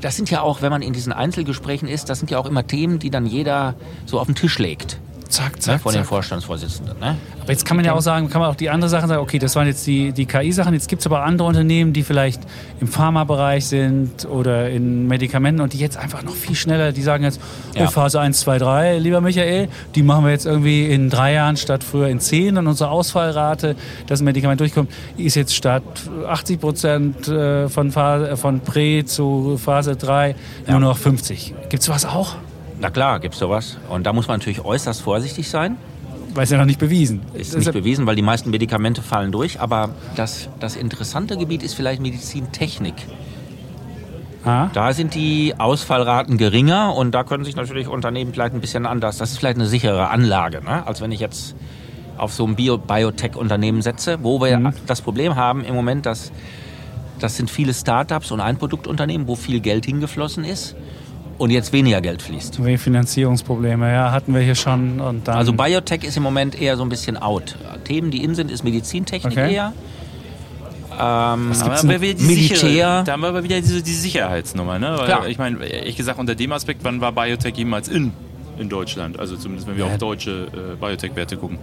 Speaker 4: das sind ja auch, wenn man in diesen Einzelgesprächen ist, das sind ja auch immer Themen, die dann jeder so auf den Tisch legt.
Speaker 1: Zack,
Speaker 4: Ne?
Speaker 1: zack,
Speaker 4: Von den
Speaker 1: zack.
Speaker 4: Vorstandsvorsitzenden. Ne?
Speaker 1: Aber jetzt kann man ja auch sagen, kann man auch die andere Sachen sagen, okay, das waren jetzt die, die KI-Sachen, jetzt gibt es aber andere Unternehmen, die vielleicht im Pharmabereich sind oder in Medikamenten und die jetzt einfach noch viel schneller, die sagen jetzt, oh,
Speaker 4: Ja.
Speaker 1: Phase 1, 2, 3, lieber Michael, die machen wir jetzt irgendwie in drei Jahren statt früher in zehn und unsere Ausfallrate, dass ein Medikament durchkommt, ist jetzt statt 80 Prozent äh, von, Phase, von Prä zu Phase 3 nur noch 50. Gibt es was auch?
Speaker 4: Na klar, gibt es sowas. Und da muss man natürlich äußerst vorsichtig sein.
Speaker 1: Weil es ja noch nicht bewiesen.
Speaker 4: Ist
Speaker 1: Deshalb-
Speaker 4: nicht bewiesen, weil die meisten Medikamente fallen durch. Aber das, das interessante Gebiet ist vielleicht Medizintechnik.
Speaker 1: Ah,
Speaker 4: Da sind die Ausfallraten geringer und da können sich natürlich Unternehmen vielleicht ein bisschen anders. Das ist vielleicht eine sichere Anlage, ne? als wenn ich jetzt auf so ein Bio Biotech-Unternehmen setze, wo wir das Problem haben im Moment, dass das sind viele Startups und Einproduktunternehmen, wo viel Geld hingeflossen ist und jetzt weniger Geld fließt.
Speaker 1: Refinanzierungsprobleme, ja, hatten wir hier schon. Und dann,
Speaker 4: Also Biotech ist im Moment eher so ein bisschen out. Themen, die in sind, ist Medizintechnik
Speaker 1: Okay.
Speaker 4: eher. Ähm,
Speaker 5: Da haben wir wieder die
Speaker 4: Militär.
Speaker 5: Sichere, da haben wir aber wieder diese, die Sicherheitsnummer. Ne? Weil. Ich meine, ehrlich gesagt, unter dem Aspekt, wann war Biotech jemals in, in Deutschland? Also zumindest, wenn wir auf deutsche äh, Biotech-Werte gucken.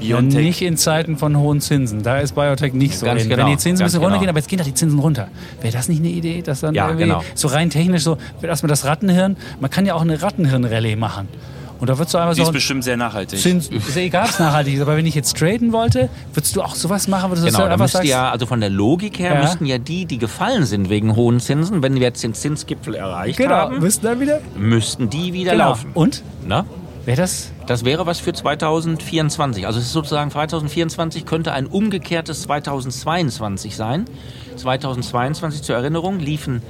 Speaker 1: ja,
Speaker 5: Biontech.
Speaker 1: nicht in Zeiten von hohen Zinsen. Da ist Biotech nicht so.
Speaker 4: Ganz genau,
Speaker 1: Wenn die Zinsen ein bisschen
Speaker 4: genau.
Speaker 1: runtergehen, aber jetzt gehen doch die Zinsen runter. Wäre das nicht eine Idee, dass dann
Speaker 4: Ja,
Speaker 1: irgendwie
Speaker 4: genau.
Speaker 1: so rein technisch so, erstmal das Rattenhirn, man kann ja auch eine Rattenhirn-Rallye machen. Und da würdest du einfach
Speaker 5: Die
Speaker 1: so
Speaker 5: ist bestimmt sehr nachhaltig.
Speaker 1: Zins, ist ja egal, ob es nachhaltig ist, aber wenn ich jetzt traden wollte, würdest du auch sowas machen, würdest du
Speaker 4: Genau, da
Speaker 1: einfach sagst,
Speaker 4: ja, also von der Logik her
Speaker 1: Ja.
Speaker 4: müssten ja die, die gefallen sind wegen hohen Zinsen, wenn wir jetzt den Zinsgipfel erreicht
Speaker 1: genau,
Speaker 4: haben,
Speaker 1: müssten dann wieder,
Speaker 4: müssten die wieder
Speaker 1: genau.
Speaker 4: laufen.
Speaker 1: Und?
Speaker 4: Na?
Speaker 1: Wäre das,
Speaker 4: Das wäre was für 2024. Also es ist sozusagen 2024 könnte ein umgekehrtes 2022 sein. 2022 zur Erinnerung liefen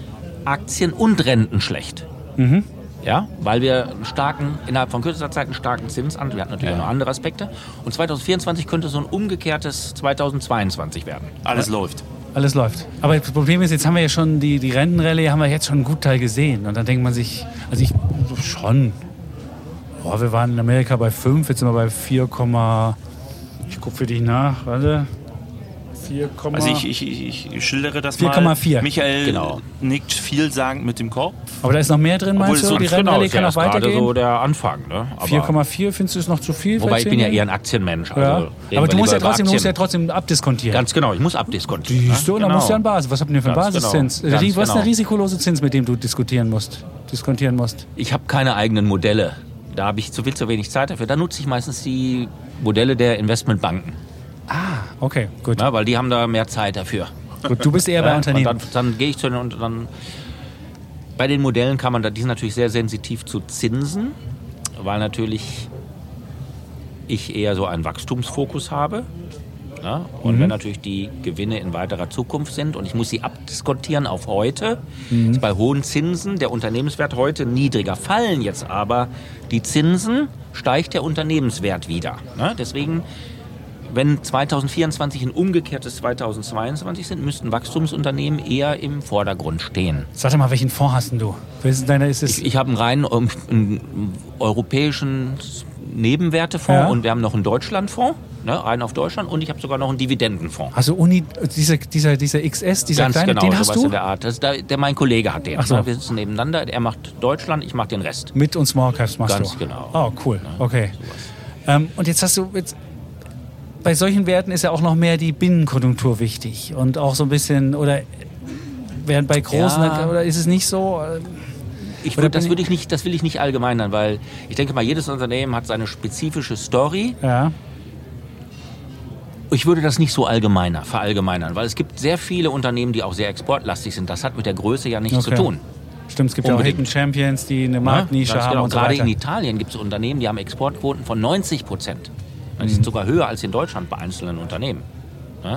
Speaker 4: Aktien und Renten schlecht.
Speaker 1: Mhm.
Speaker 4: Ja, weil wir einen starken, innerhalb von kürzester Zeit einen starken Zins an. Wir hatten natürlich auch noch andere Aspekte. Und 2024 könnte so ein umgekehrtes 2022 werden.
Speaker 5: Alles läuft.
Speaker 1: alles läuft. Aber das Problem ist, jetzt haben wir ja schon die, die Rentenrallye, haben wir jetzt schon einen guten Teil gesehen. Und dann denkt man sich, also ich schon, boah, wir waren in Amerika bei 5, jetzt sind wir bei 4, ich gucke für dich nach, warte. 4,
Speaker 5: Also ich, ich, ich, ich schildere das
Speaker 1: 4,4.
Speaker 5: mal. Michael
Speaker 4: Genau.
Speaker 5: nickt vielsagend mit dem Kopf.
Speaker 1: aber da ist noch mehr drin, meinst du?
Speaker 5: so
Speaker 1: Die Rentenrallye
Speaker 4: ist
Speaker 1: kann
Speaker 4: ja
Speaker 1: auch
Speaker 4: erst gerade
Speaker 1: weitergehen?
Speaker 4: so der Anfang. Ne? Aber-
Speaker 1: 4,4 findest du es noch zu viel?
Speaker 4: Wobei ich bin ja eher ein? Aktienmensch. Also
Speaker 1: Ja. Aber du musst ja, trotzdem, du musst ja trotzdem abdiskontieren.
Speaker 4: Ganz genau, ich muss abdiskontieren.
Speaker 1: Siehst du, und dann
Speaker 4: Genau.
Speaker 1: musst du ja einen Basis. Was habt ihr für einen
Speaker 4: Ganz
Speaker 1: Basiszins?
Speaker 4: genau. Ganz
Speaker 1: Was ist
Speaker 4: genau.
Speaker 1: der risikolose Zins, mit dem du diskutieren musst? Diskontieren musst?
Speaker 4: Ich habe keine eigenen Modelle. Da habe ich zu viel zu wenig Zeit dafür. Da nutze ich meistens die Modelle der Investmentbanken.
Speaker 1: Okay, gut.
Speaker 4: Ja, weil die haben da mehr Zeit dafür.
Speaker 1: gut. Du bist eher bei
Speaker 4: Ja,
Speaker 1: Unternehmen.
Speaker 4: Dann, dann gehe ich zu den und dann bei den Modellen kann man da, die sind natürlich sehr sensitiv zu Zinsen, weil natürlich ich eher so einen Wachstumsfokus habe. Ja, und
Speaker 1: Mhm.
Speaker 4: wenn natürlich die Gewinne in weiterer Zukunft sind und ich muss sie abdiskontieren auf heute,
Speaker 1: Mhm.
Speaker 4: ist bei hohen Zinsen der Unternehmenswert heute niedriger. Fallen jetzt aber die Zinsen, steigt der Unternehmenswert wieder. Ja, deswegen wenn 2024 ein umgekehrtes 2022 sind, müssten Wachstumsunternehmen eher im Vordergrund stehen.
Speaker 1: Sag doch mal, welchen Fonds hast denn du? Denn deiner? Ist es
Speaker 4: Ich, ich habe einen reinen ähm, einen europäischen Nebenwertefonds
Speaker 1: Ja.
Speaker 4: und wir haben noch einen Deutschlandfonds, ne, rein auf Deutschland und ich habe sogar noch einen Dividendenfonds.
Speaker 1: also Uni, dieser, dieser, dieser XS, dieser
Speaker 4: Ganz
Speaker 1: kleine,
Speaker 4: genau,
Speaker 1: den hast du?
Speaker 4: in der Art. Das ist der, der mein Kollege hat den.
Speaker 1: So.
Speaker 4: Ne? Wir sitzen nebeneinander. Er macht Deutschland, ich mache den Rest.
Speaker 1: Mit und Small Caps machst
Speaker 4: Ganz
Speaker 1: du.
Speaker 4: genau.
Speaker 1: Oh, cool. Okay. Ähm, und jetzt hast du jetzt bei solchen Werten ist ja auch noch mehr die Binnenkonjunktur wichtig und auch so ein bisschen oder während bei großen
Speaker 4: Ja.
Speaker 1: oder ist es nicht so?
Speaker 4: Ich
Speaker 1: Oder
Speaker 4: würd, das, würde ich nicht, das will ich nicht allgemeinern, weil ich denke mal, jedes Unternehmen hat seine spezifische Story.
Speaker 1: Ja.
Speaker 4: Ich würde das nicht so allgemeiner, verallgemeinern, weil es gibt sehr viele Unternehmen, die auch sehr exportlastig sind. Das hat mit der Größe ja nichts
Speaker 1: Okay.
Speaker 4: zu tun.
Speaker 1: Stimmt, es gibt ja auch
Speaker 4: Unbedingt.
Speaker 1: Hidden Champions, die eine
Speaker 4: Ja,
Speaker 1: Marktnische
Speaker 4: ganz
Speaker 1: haben
Speaker 4: genau.
Speaker 1: und so
Speaker 4: Gerade in Italien gibt es Unternehmen, die haben Exportquoten von 90 Prozent. Die
Speaker 1: Mhm.
Speaker 4: sind sogar höher als in Deutschland bei einzelnen Unternehmen.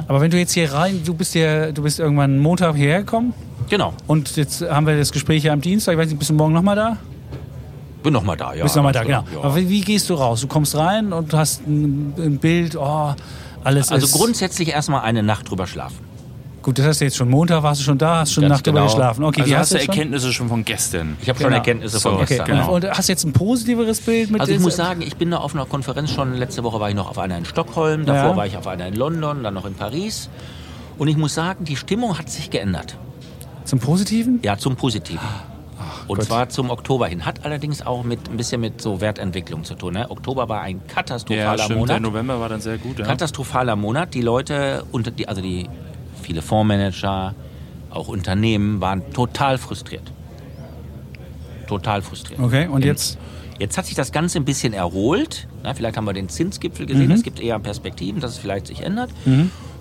Speaker 1: Aber wenn du jetzt hier rein, du bist ja, du bist irgendwann Montag hierher gekommen
Speaker 4: Genau.
Speaker 1: und jetzt haben wir das Gespräch hier am Dienstag. Ich weiß nicht, bist du morgen nochmal da?
Speaker 4: Bin noch mal da, ja.
Speaker 1: bist nochmal da, genau.
Speaker 4: Ja.
Speaker 1: Aber wie, wie gehst du raus? Du kommst rein und hast ein, ein Bild, oh, alles
Speaker 4: Also
Speaker 1: ist...
Speaker 4: grundsätzlich erstmal eine Nacht drüber schlafen.
Speaker 1: Gut, das hast du jetzt schon Montag, warst du schon da, hast schon
Speaker 4: Ganz
Speaker 1: Nacht drüber
Speaker 4: genau.
Speaker 1: geschlafen. Okay,
Speaker 5: Also
Speaker 1: die
Speaker 5: hast
Speaker 1: hast
Speaker 5: du
Speaker 1: du schon?
Speaker 5: Erkenntnisse schon von gestern.
Speaker 4: Ich habe schon
Speaker 1: Genau.
Speaker 4: Erkenntnisse
Speaker 5: So,
Speaker 4: von
Speaker 1: Okay,
Speaker 4: gestern.
Speaker 1: genau. Und hast jetzt ein positiveres Bild mit
Speaker 4: Also ich muss sagen, ich bin da auf einer Konferenz schon, letzte Woche war ich noch auf einer in Stockholm, davor
Speaker 1: Ja.
Speaker 4: war ich auf einer in London, dann noch in Paris. Und ich muss sagen, die Stimmung hat sich geändert.
Speaker 1: Zum Positiven?
Speaker 4: Ja, zum Positiven. Und
Speaker 1: Gott.
Speaker 4: zwar zum Oktober hin. Hat allerdings auch mit ein bisschen mit so Wertentwicklung zu tun. Ne? Oktober war ein
Speaker 5: Ja,
Speaker 4: katastrophaler
Speaker 5: stimmt. Der
Speaker 4: Monat.
Speaker 5: November war dann sehr gut. Ja.
Speaker 4: Katastrophaler Monat. Die Leute, unter die, also die viele Fondsmanager, auch Unternehmen waren total frustriert. Total frustriert.
Speaker 1: Okay, und jetzt?
Speaker 4: Jetzt hat sich das Ganze ein bisschen erholt. Na, vielleicht haben wir den Zinsgipfel gesehen. Es gibt eher Perspektiven, dass es vielleicht sich ändert.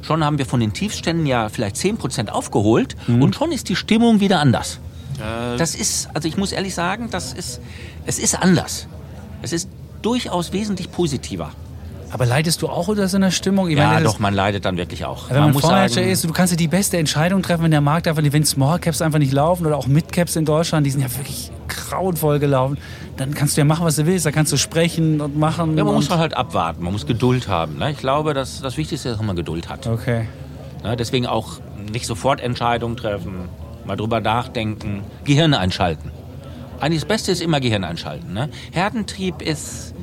Speaker 4: Schon haben wir von den Tiefständen ja vielleicht 10% aufgeholt und schon ist die Stimmung wieder anders.
Speaker 5: Äh,
Speaker 4: Das ist, also ich muss ehrlich sagen, das ist, es ist anders. Es ist durchaus wesentlich positiver.
Speaker 1: Aber leidest du auch unter so einer Stimmung? Ich
Speaker 4: Ja,
Speaker 1: meine,
Speaker 4: doch, man leidet dann wirklich auch.
Speaker 1: Wenn man,
Speaker 4: muss
Speaker 1: Fondsmanager ist, du kannst ja die beste Entscheidung treffen, wenn der Markt einfach, wenn Small Caps einfach nicht laufen oder auch Mid Caps in Deutschland, die sind ja wirklich grauenvoll gelaufen, dann kannst du ja machen, was du willst, da kannst du sprechen und machen.
Speaker 4: ja, man muss halt abwarten, man muss Geduld haben. Ne? Ich glaube, dass das Wichtigste ist, dass man Geduld hat.
Speaker 1: Okay.
Speaker 4: Ne? Deswegen auch nicht sofort Entscheidungen treffen, mal drüber nachdenken, Gehirn einschalten. Eigentlich das Beste ist immer Gehirn einschalten. Ne? Herdentrieb ist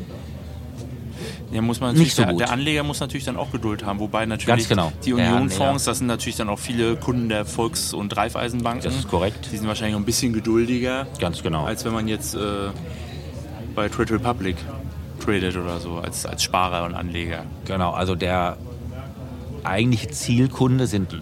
Speaker 5: Ja, muss man
Speaker 4: Nicht so
Speaker 5: der,
Speaker 4: gut.
Speaker 5: der Anleger muss natürlich dann auch Geduld haben, wobei natürlich
Speaker 4: Ganz genau.
Speaker 5: die Unionfonds, das sind natürlich dann auch viele Kunden der Volks- und Raiffeisenbanken.
Speaker 4: Das ist korrekt.
Speaker 5: Die sind wahrscheinlich auch ein bisschen geduldiger,
Speaker 4: ganz genau.
Speaker 5: als wenn man jetzt äh, bei Trade Republic tradet oder so, als, als Sparer und Anleger.
Speaker 4: Genau, also der eigentliche Zielkunde sind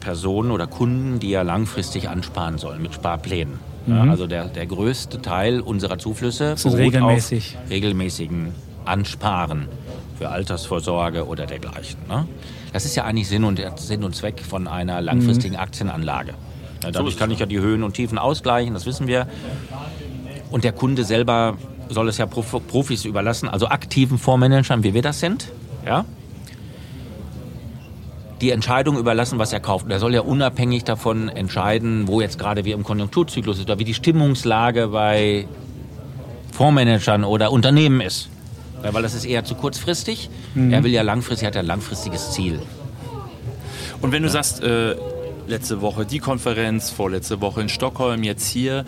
Speaker 4: Personen oder Kunden, die ja langfristig ansparen sollen mit Sparplänen. Ja, also der, der größte Teil unserer Zuflüsse
Speaker 1: sind
Speaker 4: beruht
Speaker 1: regelmäßig.
Speaker 4: auf regelmäßigen Ansparen für Altersvorsorge oder dergleichen. Ne? Das ist ja eigentlich Sinn und, Sinn und Zweck von einer langfristigen Aktienanlage. Ja, dadurch kann ich ja die Höhen und Tiefen ausgleichen, das wissen wir. Und der Kunde selber soll es ja Prof- Profis überlassen, also aktiven Fondsmanagern, wie wir das sind. Ja? Die Entscheidung überlassen, was er kauft. Und er soll ja unabhängig davon entscheiden, wo jetzt gerade wir im Konjunkturzyklus ist oder wie die Stimmungslage bei Fondsmanagern oder Unternehmen ist. Ja, Weil das ist eher zu kurzfristig. Er will ja langfristig, hat ja ein langfristiges Ziel.
Speaker 5: Und wenn du sagst, äh, letzte Woche die Konferenz, vorletzte Woche in Stockholm, jetzt hier,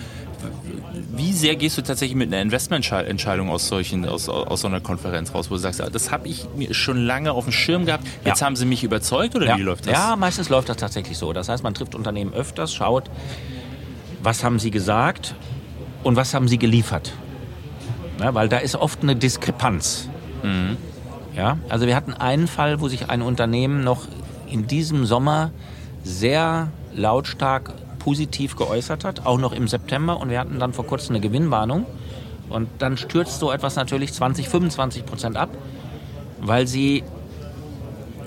Speaker 5: wie sehr gehst du tatsächlich mit einer Investmententscheidung aus, solchen, aus, aus so einer Konferenz raus, wo du sagst, ah, das habe ich mir schon lange auf dem Schirm gehabt, jetzt
Speaker 4: Ja.
Speaker 5: haben sie mich überzeugt oder
Speaker 4: Ja.
Speaker 5: wie läuft das?
Speaker 4: Ja, meistens läuft das tatsächlich so. Das heißt, man trifft Unternehmen öfters, schaut, was haben sie gesagt und was haben sie geliefert. Ja, weil da ist oft eine Diskrepanz. Ja, also wir hatten einen Fall, wo sich ein Unternehmen noch in diesem Sommer sehr lautstark positiv geäußert hat, auch noch im September. Und wir hatten dann vor kurzem eine Gewinnwarnung. Und dann stürzt so etwas natürlich 20, 25 Prozent ab, weil sie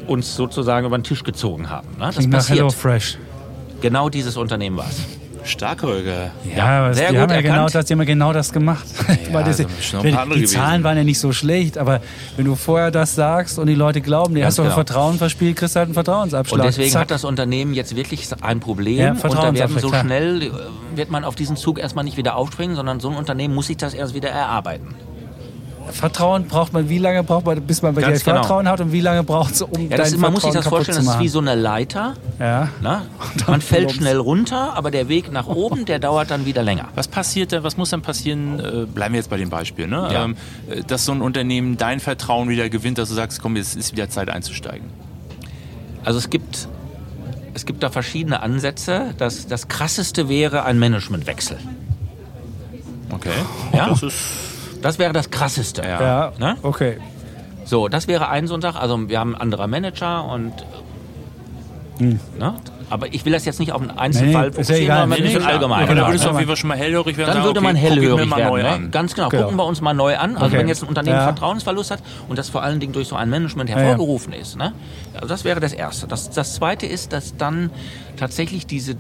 Speaker 4: uns sozusagen über den Tisch gezogen haben. Ne? Das
Speaker 1: Klingt nach Hello
Speaker 4: passiert.
Speaker 1: Fresh.
Speaker 4: Genau dieses Unternehmen war es.
Speaker 5: Stark, Holger.
Speaker 1: Ja, aber
Speaker 4: sehr
Speaker 1: die
Speaker 4: gut
Speaker 1: haben ja genau das, die haben ja genau das gemacht. Weil das,
Speaker 5: ein
Speaker 1: wenn, die
Speaker 5: gewesen.
Speaker 1: Zahlen waren ja nicht so schlecht, aber wenn du vorher das sagst und die Leute glauben,
Speaker 4: Ganz
Speaker 1: hast du
Speaker 4: genau.
Speaker 1: Vertrauen verspielt, kriegst du halt einen Vertrauensabschlag.
Speaker 4: Und deswegen
Speaker 1: Zack.
Speaker 4: hat das Unternehmen jetzt wirklich ein Problem.
Speaker 1: Ja,
Speaker 4: und da werden so
Speaker 1: klar.
Speaker 4: schnell, äh, wird man auf diesen Zug erstmal nicht wieder aufspringen, sondern so ein Unternehmen muss sich das erst wieder erarbeiten.
Speaker 1: Vertrauen braucht man, wie lange braucht man, bis man bei dir
Speaker 4: Ganz genau.
Speaker 1: Vertrauen hat und wie lange braucht es, um
Speaker 4: Ja,
Speaker 1: dein
Speaker 4: das ist, man muss sich das vorstellen, das ist wie so eine Leiter.
Speaker 1: ja. Dann
Speaker 4: Man fällt
Speaker 1: plumpst.
Speaker 4: schnell runter, aber der Weg nach oben, der dauert dann wieder länger.
Speaker 5: Was passiert denn, was muss dann passieren, äh, bleiben wir jetzt bei dem Beispiel, ne?
Speaker 4: Ja.
Speaker 5: ähm, äh, dass so ein Unternehmen dein Vertrauen wieder gewinnt, dass du sagst, komm, jetzt ist wieder Zeit einzusteigen.
Speaker 4: Also es gibt, es gibt da verschiedene Ansätze. Das, das krasseste wäre ein Managementwechsel.
Speaker 5: Okay.
Speaker 4: Ja.
Speaker 5: Das ist,
Speaker 4: Das wäre das krasseste.
Speaker 1: Ja,
Speaker 4: Ne?
Speaker 1: okay.
Speaker 4: So, das wäre ein so ein Tag. Also wir haben ein anderer Manager und Ne? Aber ich will das jetzt nicht auf einen Einzelfall
Speaker 1: Nee, ja
Speaker 4: fokussieren,
Speaker 1: egal.
Speaker 4: sondern
Speaker 1: Nee,
Speaker 4: ein bisschen allgemein.
Speaker 1: Genau.
Speaker 5: würdest du auf jeden Fall schon mal hellhörig werden.
Speaker 4: Dann
Speaker 5: sagen,
Speaker 4: würde
Speaker 5: okay,
Speaker 4: man
Speaker 5: mir
Speaker 4: hellhörig
Speaker 5: mal
Speaker 4: werden.
Speaker 5: neu
Speaker 4: Ne?
Speaker 5: an.
Speaker 4: Ganz genau.
Speaker 1: Genau.
Speaker 4: Gucken wir uns mal neu an. Also
Speaker 1: Okay.
Speaker 4: wenn jetzt ein Unternehmen
Speaker 1: Ja.
Speaker 4: Vertrauensverlust hat und das vor allen Dingen durch so ein Management
Speaker 1: ja.
Speaker 4: hervorgerufen ist. Ne? Also das wäre das Erste. Das, das Zweite ist, dass dann tatsächlich diese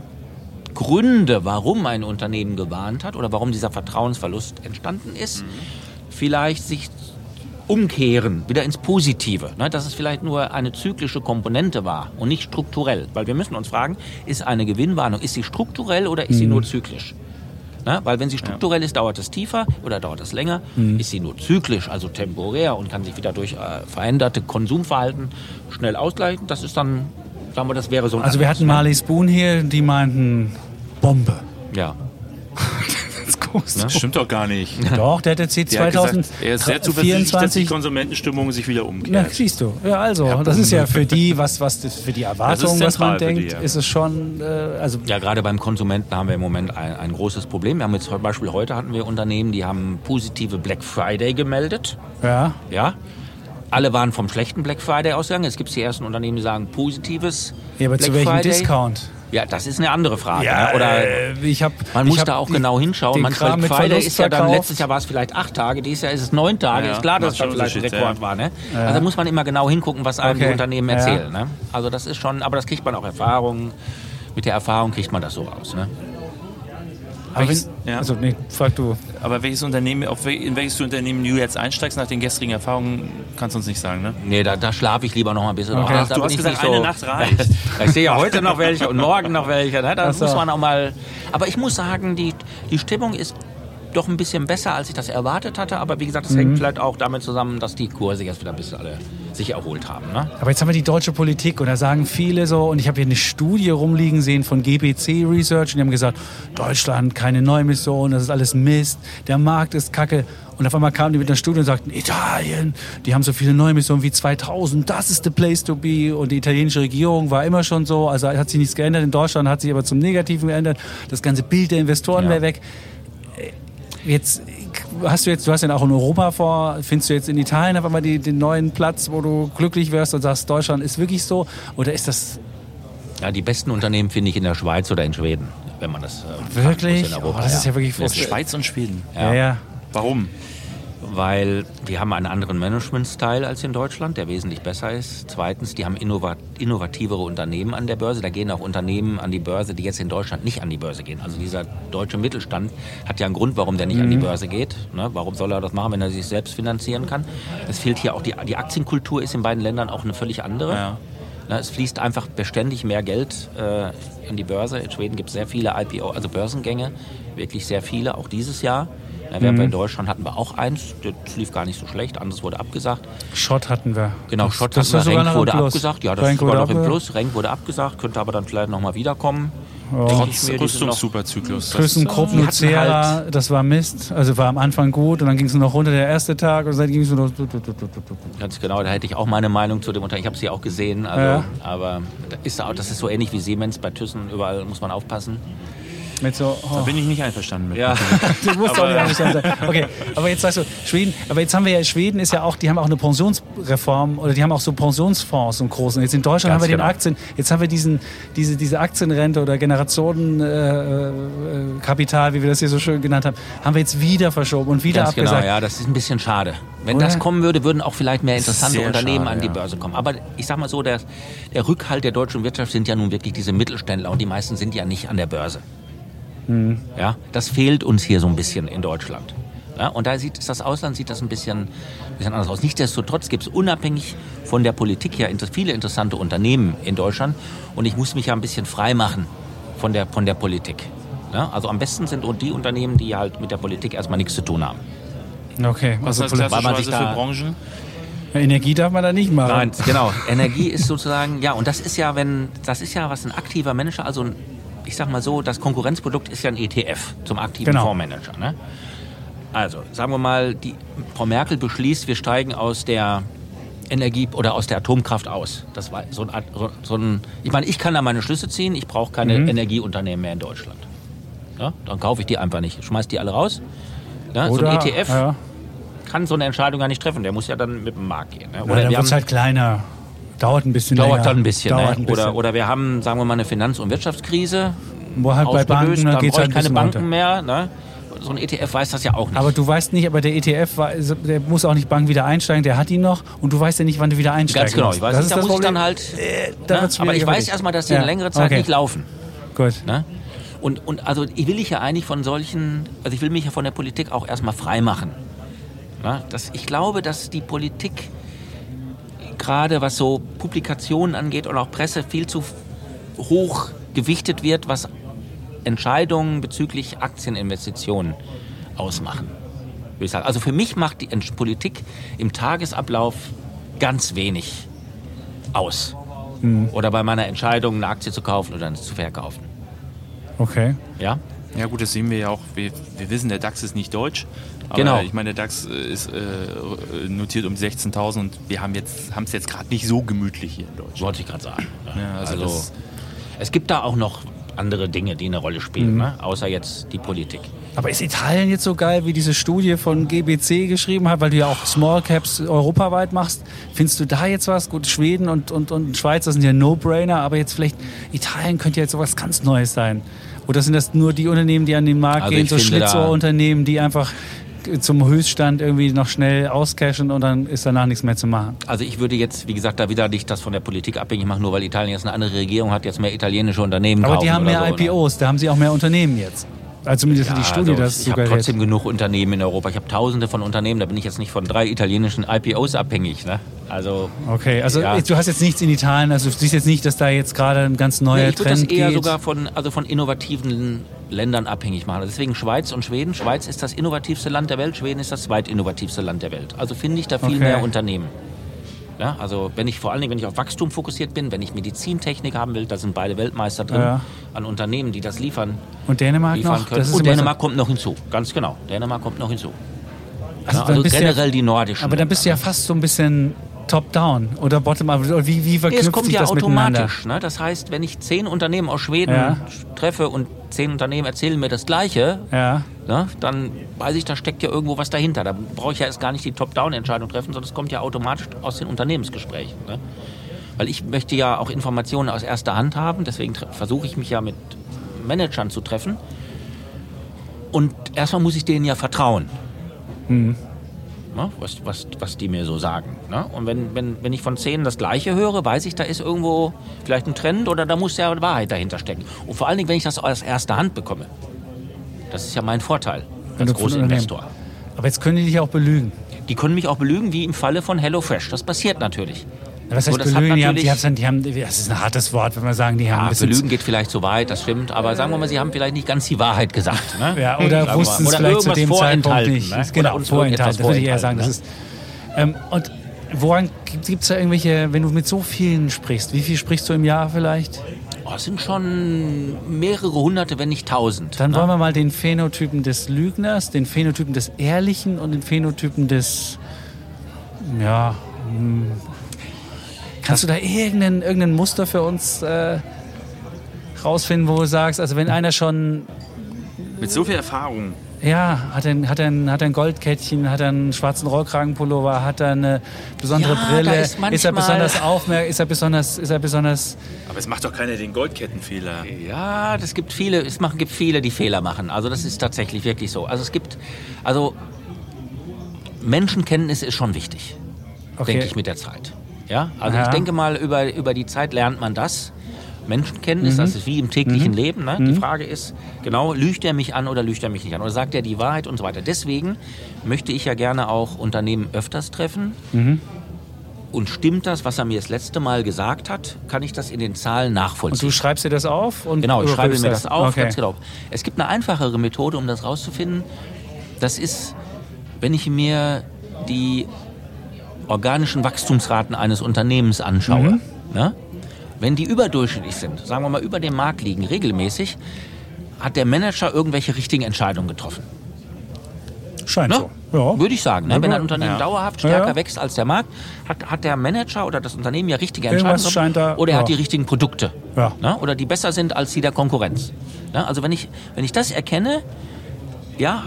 Speaker 4: Gründe, warum ein Unternehmen gewarnt hat oder warum dieser Vertrauensverlust entstanden ist, vielleicht sich umkehren, wieder ins Positive. Ne? Dass es vielleicht nur eine zyklische Komponente war und nicht strukturell. Weil wir müssen uns fragen, ist eine Gewinnwarnung, ist sie strukturell oder ist sie nur zyklisch? Ne? Weil wenn sie strukturell ist, dauert es tiefer oder dauert es länger. Ist sie nur zyklisch, also temporär und kann sich wieder durch äh, veränderte Konsumverhalten schnell ausgleichen, das ist dann, sagen wir, das wäre so ein
Speaker 1: Also wir hatten Marley Spoon hier, die meinten Bombe.
Speaker 4: ne? Ja.
Speaker 1: Das ist groß.
Speaker 5: Das stimmt doch gar nicht.
Speaker 1: Doch, der hat erzählt
Speaker 5: Der hat gesagt, er ist sehr zuversichtlich, dass die
Speaker 1: 2024.
Speaker 5: Konsumentenstimmung sich wieder
Speaker 1: Na,
Speaker 5: umkehrt.
Speaker 1: siehst du. Ja, also, das ist ja für die, was, was das für die Erwartung, was man
Speaker 5: für die,
Speaker 1: denkt,
Speaker 5: ja.
Speaker 1: ist es schon, äh, also
Speaker 4: Ja, gerade beim Konsumenten haben wir im Moment ein, ein großes Problem. Wir haben jetzt zum Beispiel heute hatten wir Unternehmen, die haben positive Black Friday gemeldet.
Speaker 1: ja,
Speaker 4: Ja. Alle waren vom schlechten Black Friday ausgegangen. Es gibt die ersten Unternehmen, die sagen positives
Speaker 1: ja aber
Speaker 4: Black
Speaker 1: zu welchem
Speaker 4: Friday.
Speaker 1: Discount?
Speaker 4: Ja, das ist eine andere Frage. ne? Oder
Speaker 1: äh, ich hab,
Speaker 4: man
Speaker 1: ich
Speaker 4: muss
Speaker 1: hab
Speaker 4: da auch
Speaker 1: die-
Speaker 4: genau hinschauen.
Speaker 1: den
Speaker 4: Man
Speaker 1: Kram
Speaker 4: Black
Speaker 1: mit
Speaker 4: Friday
Speaker 1: Verlust
Speaker 4: ist ja dann letztes Jahr war es vielleicht acht Tage, dieses Jahr ist es neun Tage.
Speaker 5: Ja,
Speaker 4: ist klar, dass das
Speaker 5: schon
Speaker 4: vielleicht ein Rekord
Speaker 5: ja.
Speaker 4: war. Ne? Also da muss man immer genau hingucken, was einem die
Speaker 1: Okay.
Speaker 4: Unternehmen
Speaker 1: Ja.
Speaker 4: erzählen. Ne? Also das ist schon, aber das kriegt man auch Erfahrung. Mit der Erfahrung kriegt man das so raus. Ne?
Speaker 1: Aber wenn,
Speaker 5: Welches- ja.
Speaker 1: Also, nee, frag du.
Speaker 5: Aber welches Unternehmen, auf wel, in welches Unternehmen du jetzt einsteigst nach den gestrigen Erfahrungen, kannst du uns nicht sagen, ne?
Speaker 4: Nee, da, da schlafe ich lieber noch mal ein bisschen.
Speaker 1: Okay. Ach,
Speaker 4: Da
Speaker 5: du hast
Speaker 4: ich
Speaker 5: gesagt, eine Nacht reicht.
Speaker 4: ich sehe ja heute noch welche und morgen noch welche. Ne? Da
Speaker 1: so.
Speaker 4: muss man auch mal. Aber ich muss sagen, die, die Stimmung ist doch ein bisschen besser, als ich das erwartet hatte. Aber wie gesagt, das
Speaker 1: Mhm.
Speaker 4: hängt vielleicht auch damit zusammen, dass die Kurse jetzt wieder ein bisschen alle sich erholt haben. Ne?
Speaker 1: Aber jetzt haben wir die deutsche Politik und da sagen viele so, und ich habe hier eine Studie rumliegen sehen von GBC Research und die haben gesagt, Deutschland, keine Neumission, das ist alles Mist, der Markt ist kacke. Und auf einmal kamen die mit einer Studie und sagten, Italien, die haben so viele Neumissionen wie 2000, das ist the place to be. Und die italienische Regierung war immer schon so, also hat sich nichts geändert. In Deutschland hat sich aber zum Negativen geändert. Das ganze Bild der Investoren
Speaker 4: Ja.
Speaker 1: wäre weg. Jetzt hast du jetzt, du hast ja auch in Europa vor, findest du jetzt in Italien auf einmal die, den neuen Platz, wo du glücklich wirst und sagst, Deutschland ist wirklich so? Oder ist das
Speaker 4: Ja, die besten Unternehmen finde ich in der Schweiz oder in Schweden, wenn man das äh,
Speaker 1: wirklich?
Speaker 4: in Europa,
Speaker 1: oh, das ist ja wirklich furchtbar.
Speaker 5: Schweiz und Schweden.
Speaker 1: Ja, ja.
Speaker 5: Warum?
Speaker 4: Weil die haben einen anderen Management-Style als in Deutschland, der wesentlich besser ist. Zweitens, die haben innovat innovativere Unternehmen an der Börse. Da gehen auch Unternehmen an die Börse, die jetzt in Deutschland nicht an die Börse gehen. Also dieser deutsche Mittelstand hat ja einen Grund, warum der nicht an die Börse geht. Ne? Warum soll er das machen, wenn er sich selbst finanzieren kann? Es fehlt hier auch die, die Aktienkultur ist in beiden Ländern auch eine völlig andere.
Speaker 5: Ja.
Speaker 4: Na, es fließt einfach beständig mehr Geld äh, in die Börse. In Schweden gibt es sehr viele IPO, also Börsengänge, wirklich sehr viele, auch dieses Jahr. Während wir in Deutschland hatten wir auch eins, das lief gar nicht so schlecht, anderes wurde abgesagt.
Speaker 1: Schott hatten wir.
Speaker 4: Genau, Schott hatten wir, Renk wurde
Speaker 1: Plus.
Speaker 4: abgesagt. Ja, das
Speaker 1: Renk
Speaker 4: ist sogar noch im Plus. Renk wurde abgesagt, könnte aber dann vielleicht nochmal wiederkommen.
Speaker 1: Ja.
Speaker 4: Denke
Speaker 5: Trotz Rüstungssuperzyklus.
Speaker 4: Die hatten
Speaker 1: Nucera,
Speaker 4: halt-
Speaker 1: das war Mist. Also war am Anfang gut und dann ging es nur noch runter der erste Tag und dann ging es nur noch.
Speaker 4: Ganz genau, da hätte ich auch meine Meinung zu dem Unternehmen. Ich habe sie auch gesehen, also,
Speaker 1: Ja.
Speaker 4: aber ist auch, das ist so ähnlich wie Siemens bei Thyssen. Überall muss man aufpassen.
Speaker 1: Mit so.
Speaker 5: Da
Speaker 1: Oh.
Speaker 5: bin ich nicht einverstanden mit.
Speaker 4: Ja.
Speaker 1: Du musst auch nicht einverstanden sein. Okay, aber jetzt sagst du, Schweden, aber jetzt haben wir ja, Schweden ist ja auch, die haben auch eine Pensionsreform oder die haben auch so Pensionsfonds und großen. Jetzt in Deutschland
Speaker 4: Ganz
Speaker 1: haben wir
Speaker 4: genau.
Speaker 1: den Aktien, jetzt haben wir diesen, diese, diese Aktienrente oder Generationenkapital, äh, äh, wie wir das hier so schön genannt haben, haben wir jetzt wieder verschoben und wieder
Speaker 4: Ganz genau,
Speaker 1: abgesagt.
Speaker 4: ja, das ist ein bisschen schade. Wenn
Speaker 1: Oder?
Speaker 4: das kommen würde, würden auch vielleicht mehr interessante
Speaker 5: Sehr
Speaker 4: Unternehmen
Speaker 5: schade,
Speaker 4: an die
Speaker 5: ja.
Speaker 4: Börse kommen. Aber ich sag mal so, der, der Rückhalt der deutschen Wirtschaft sind ja nun wirklich diese Mittelständler und die meisten sind ja nicht an der Börse.
Speaker 1: Hm.
Speaker 4: Ja, das fehlt uns hier so ein bisschen in Deutschland. Ja, und da sieht das Ausland sieht das ein bisschen, bisschen anders aus. Nichtsdestotrotz gibt es unabhängig von der Politik ja inter viele interessante Unternehmen in Deutschland und ich muss mich ja ein bisschen frei machen von der, von der Politik. Ja, also am besten sind die Unternehmen, die halt mit der Politik erstmal nichts zu tun haben.
Speaker 1: Okay,
Speaker 5: Was
Speaker 1: also
Speaker 5: heißt
Speaker 4: man sich da-
Speaker 5: für Branchen?
Speaker 1: Energie darf man da nicht machen.
Speaker 4: Nein, genau. Energie ist sozusagen, ja, und das ist ja, wenn, das ist ja was ein aktiver Manager, also ein, ich sag mal so, das Konkurrenzprodukt ist ja ein ETF zum aktiven
Speaker 1: Genau.
Speaker 4: Fondsmanager. Ne? Also, sagen wir mal, die, Frau Merkel beschließt, wir steigen aus der Energie oder aus der Atomkraft aus. Das war so ein, so- so ein ich meine, ich kann da meine Schlüsse ziehen, ich brauche keine
Speaker 1: Mhm.
Speaker 4: Energieunternehmen mehr in Deutschland. Ja, dann kaufe ich die einfach nicht, schmeiß die alle raus. Ja, so
Speaker 1: Oder,
Speaker 4: ein ETF
Speaker 1: ja.
Speaker 4: kann so eine Entscheidung gar nicht treffen, der muss ja dann mit dem Markt gehen. Ne?
Speaker 1: Ja,
Speaker 4: Oder
Speaker 1: dann
Speaker 4: wir
Speaker 1: wird es halt kleiner. Dauert ein bisschen
Speaker 4: Dauert
Speaker 1: länger.
Speaker 4: dann ein bisschen.
Speaker 1: Dauert
Speaker 4: ne?
Speaker 1: ein bisschen.
Speaker 4: Oder, oder wir haben, sagen wir mal, eine Finanz- und Wirtschaftskrise.
Speaker 1: Wo halt bei Banken, da
Speaker 4: dann
Speaker 1: geht's halt
Speaker 4: ich
Speaker 1: ein
Speaker 4: keine Banken
Speaker 1: runter.
Speaker 4: mehr. Ne? So ein ETF weiß das ja auch nicht.
Speaker 1: Aber du weißt nicht, aber der ETF, also der muss auch nicht Bank wieder einsteigen, der hat ihn noch und du weißt ja nicht, wann du wieder einsteigen
Speaker 4: Ganz genau. Ich weiß
Speaker 1: das
Speaker 4: nicht,
Speaker 1: ist
Speaker 4: da muss ich
Speaker 1: Problem.
Speaker 4: dann halt.
Speaker 1: da
Speaker 4: ne? Aber ich weiß erstmal, dass die
Speaker 1: Ja,
Speaker 4: eine längere Zeit
Speaker 1: okay.
Speaker 4: nicht laufen.
Speaker 1: Gut.
Speaker 4: Ne? Und, und also ich will ich ja eigentlich von solchen, also ich will mich ja von der Politik auch erstmal frei machen. Ne? Das, ich glaube, dass die Politik gerade was so Publikationen angeht und auch Presse viel zu hoch gewichtet wird, was Entscheidungen bezüglich Aktieninvestitionen ausmachen. Würde ich sagen. Also für mich macht die Politik im Tagesablauf ganz wenig aus. Oder bei meiner Entscheidung, eine Aktie zu kaufen oder eine zu verkaufen.
Speaker 1: Okay.
Speaker 4: Ja?
Speaker 5: Ja gut, das sehen wir ja auch. Wir, wir wissen, der DAX ist nicht deutsch. Aber
Speaker 4: Genau.
Speaker 5: ich meine, der DAX äh, ist äh, notiert um 16.000 und wir haben jetzt haben es jetzt gerade nicht so gemütlich hier in Deutschland.
Speaker 4: Wollte ich gerade sagen.
Speaker 5: Ja, also
Speaker 4: also es gibt da auch noch andere Dinge, die eine Rolle spielen, ne? außer jetzt die Politik.
Speaker 1: Aber ist Italien jetzt so geil, wie diese Studie von GBC geschrieben hat, weil du ja auch Small Caps europaweit machst? Findest du da jetzt was? Gut, Schweden und, und, und Schweiz, das sind ja No-Brainer, aber jetzt vielleicht Italien könnte ja jetzt sowas ganz Neues sein. Oder sind das nur die Unternehmen, die an den Markt
Speaker 4: Also
Speaker 1: gehen, so Schlitzohrunternehmen, die einfach zum Höchststand irgendwie noch schnell auscashen und dann ist danach nichts mehr zu machen?
Speaker 4: Also ich würde jetzt, wie gesagt, da wieder nicht das von der Politik abhängig machen, nur weil Italien jetzt eine andere Regierung hat, jetzt mehr italienische Unternehmen
Speaker 1: Aber die haben mehr
Speaker 4: so, ne?
Speaker 1: IPOs, da haben sie auch mehr Unternehmen jetzt. Also zumindest
Speaker 4: Ja,
Speaker 1: die Studie,
Speaker 4: also
Speaker 1: das
Speaker 4: ich habe trotzdem genug Unternehmen in Europa. Ich habe tausende von Unternehmen, da bin ich jetzt nicht von drei italienischen IPOs abhängig. Ne? Also
Speaker 1: Okay, also
Speaker 4: Ja.
Speaker 1: du hast jetzt nichts in Italien, also du siehst jetzt nicht, dass da jetzt gerade ein ganz neuer
Speaker 4: Nee, ich würde das
Speaker 1: Trend
Speaker 4: eher
Speaker 1: geht.
Speaker 4: sogar von, also von innovativen Ländern abhängig machen. Also Deswegen Schweiz und Schweden. Schweiz ist das innovativste Land der Welt, Schweden ist das zweitinnovativste Land der Welt. Also finde ich da viel
Speaker 1: Okay.
Speaker 4: mehr Unternehmen. Ja, also wenn ich vor allen Dingen, wenn ich auf Wachstum fokussiert bin, wenn ich Medizintechnik haben will, da sind beide Weltmeister drin
Speaker 1: Ja.
Speaker 4: an Unternehmen, die das liefern,
Speaker 1: Und Dänemark
Speaker 4: liefern
Speaker 1: noch?
Speaker 4: Und
Speaker 1: so-
Speaker 4: Dänemark kommt noch hinzu, ganz genau. Dänemark kommt noch hinzu.
Speaker 1: Also,
Speaker 4: Ja, also generell
Speaker 1: ja,
Speaker 4: die nordischen.
Speaker 1: aber dann bist du ja fast so ein bisschen top-down oder bottom-up. Wie, wie verknüpft
Speaker 4: es kommt
Speaker 1: sich
Speaker 4: ja
Speaker 1: das
Speaker 4: automatisch. Ne? Das heißt, wenn ich zehn Unternehmen aus Schweden
Speaker 1: Ja.
Speaker 4: treffe und zehn Unternehmen erzählen mir das Gleiche,
Speaker 1: Ja,
Speaker 4: ne, dann weiß ich, da steckt ja irgendwo was dahinter. Da brauche ich ja erst gar nicht die Top-Down-Entscheidung treffen, sondern es kommt ja automatisch aus den Unternehmensgesprächen. Ne? Weil ich möchte ja auch Informationen aus erster Hand haben, deswegen versuche ich mich ja mit Managern zu treffen. Und erstmal muss ich denen ja vertrauen.
Speaker 1: Hm.
Speaker 4: Ne, was, was, was die mir so sagen. Ne? Und wenn, wenn, wenn ich von zehn das Gleiche höre, weiß ich, da ist irgendwo vielleicht ein Trend oder da muss ja Wahrheit dahinter stecken. Und vor allen Dingen, wenn ich das aus erster Hand bekomme. Das ist ja mein Vorteil als großer Investor.
Speaker 1: aber jetzt können die dich auch belügen.
Speaker 4: Die können mich auch belügen, wie im Falle von HelloFresh. Das passiert natürlich.
Speaker 1: Was
Speaker 4: So,
Speaker 1: heißt belügen? Die haben, die haben, die haben, das ist ein hartes Wort, wenn wir sagen, die haben
Speaker 4: Ja, belügen geht vielleicht zu weit, das stimmt. Aber sagen wir mal, sie haben vielleicht nicht ganz die Wahrheit gesagt. Ne?
Speaker 1: Ja, oder wussten es vielleicht zu dem Zeitpunkt nicht.
Speaker 4: Ne?
Speaker 1: Genau,
Speaker 4: Oder
Speaker 1: vorenthalten, das würde ich eher sagen.
Speaker 4: irgendetwas
Speaker 1: Das ist, ähm, und woran gibt es da irgendwelche, wenn du mit so vielen sprichst, wie viel sprichst du im Jahr vielleicht?
Speaker 4: Oh, es sind schon mehrere hunderte, wenn nicht tausend.
Speaker 1: Dann
Speaker 4: ne?
Speaker 1: wollen wir mal den Phänotypen des Lügners, den Phänotypen des Ehrlichen und den Phänotypen des, ja, hm, kannst du da irgendein, irgendein Muster für uns äh, rausfinden, wo du sagst, also wenn einer schon,
Speaker 5: Mit so viel Erfahrung.
Speaker 1: ja, hat er, hat er, ein, hat er ein Goldkettchen, hat er einen schwarzen Rollkragenpullover, hat er eine besondere
Speaker 4: Ja, da
Speaker 1: Brille,
Speaker 4: ist
Speaker 1: er
Speaker 4: manchmal-
Speaker 1: besonders aufmerksam, ist er besonders, ist er besonders,
Speaker 5: Aber es macht doch keiner den Goldkettenfehler.
Speaker 4: Ja, das gibt viele, es machen, gibt viele, die Fehler machen. Also das ist tatsächlich wirklich so. Also es gibt, also Menschenkenntnis ist schon wichtig,
Speaker 1: okay,
Speaker 4: denke ich mit der Zeit. Ja, also
Speaker 1: Ja.
Speaker 4: ich denke mal, über, über die Zeit lernt man das. Menschenkenntnis,
Speaker 1: Mhm.
Speaker 4: das ist wie im täglichen Leben. Ne? Die Frage ist, genau, lügt er mich an oder lügt er mich nicht an? Oder sagt er die Wahrheit und so weiter. Deswegen möchte ich ja gerne auch Unternehmen öfters treffen.
Speaker 1: Mhm.
Speaker 4: Und stimmt das, was er mir das letzte Mal gesagt hat, kann ich das in den Zahlen
Speaker 1: und
Speaker 4: nachvollziehen.
Speaker 1: du schreibst dir das auf? Und
Speaker 4: Genau, ich schreibe mir das auf,
Speaker 1: Okay.
Speaker 4: ganz genau. Es gibt eine einfachere Methode, um das rauszufinden. Das ist, wenn ich mir die organischen Wachstumsraten eines Unternehmens anschaue.
Speaker 1: Mhm.
Speaker 4: Ne? Wenn die überdurchschnittlich sind, sagen wir mal über dem Markt liegen, regelmäßig, hat der Manager irgendwelche richtigen Entscheidungen getroffen.
Speaker 1: Scheint
Speaker 4: Ne?
Speaker 1: so. Ja.
Speaker 4: Würde ich sagen. Ne? Wenn ein Unternehmen
Speaker 5: Ja.
Speaker 4: dauerhaft stärker
Speaker 1: ja.
Speaker 4: wächst als der Markt, hat, hat der Manager oder das Unternehmen ja richtige Entscheidungen
Speaker 1: scheint da-
Speaker 4: oder er hat die richtigen Produkte. Ne? Oder die besser sind als die der Konkurrenz. Ne? Also wenn ich, wenn ich das erkenne, ja,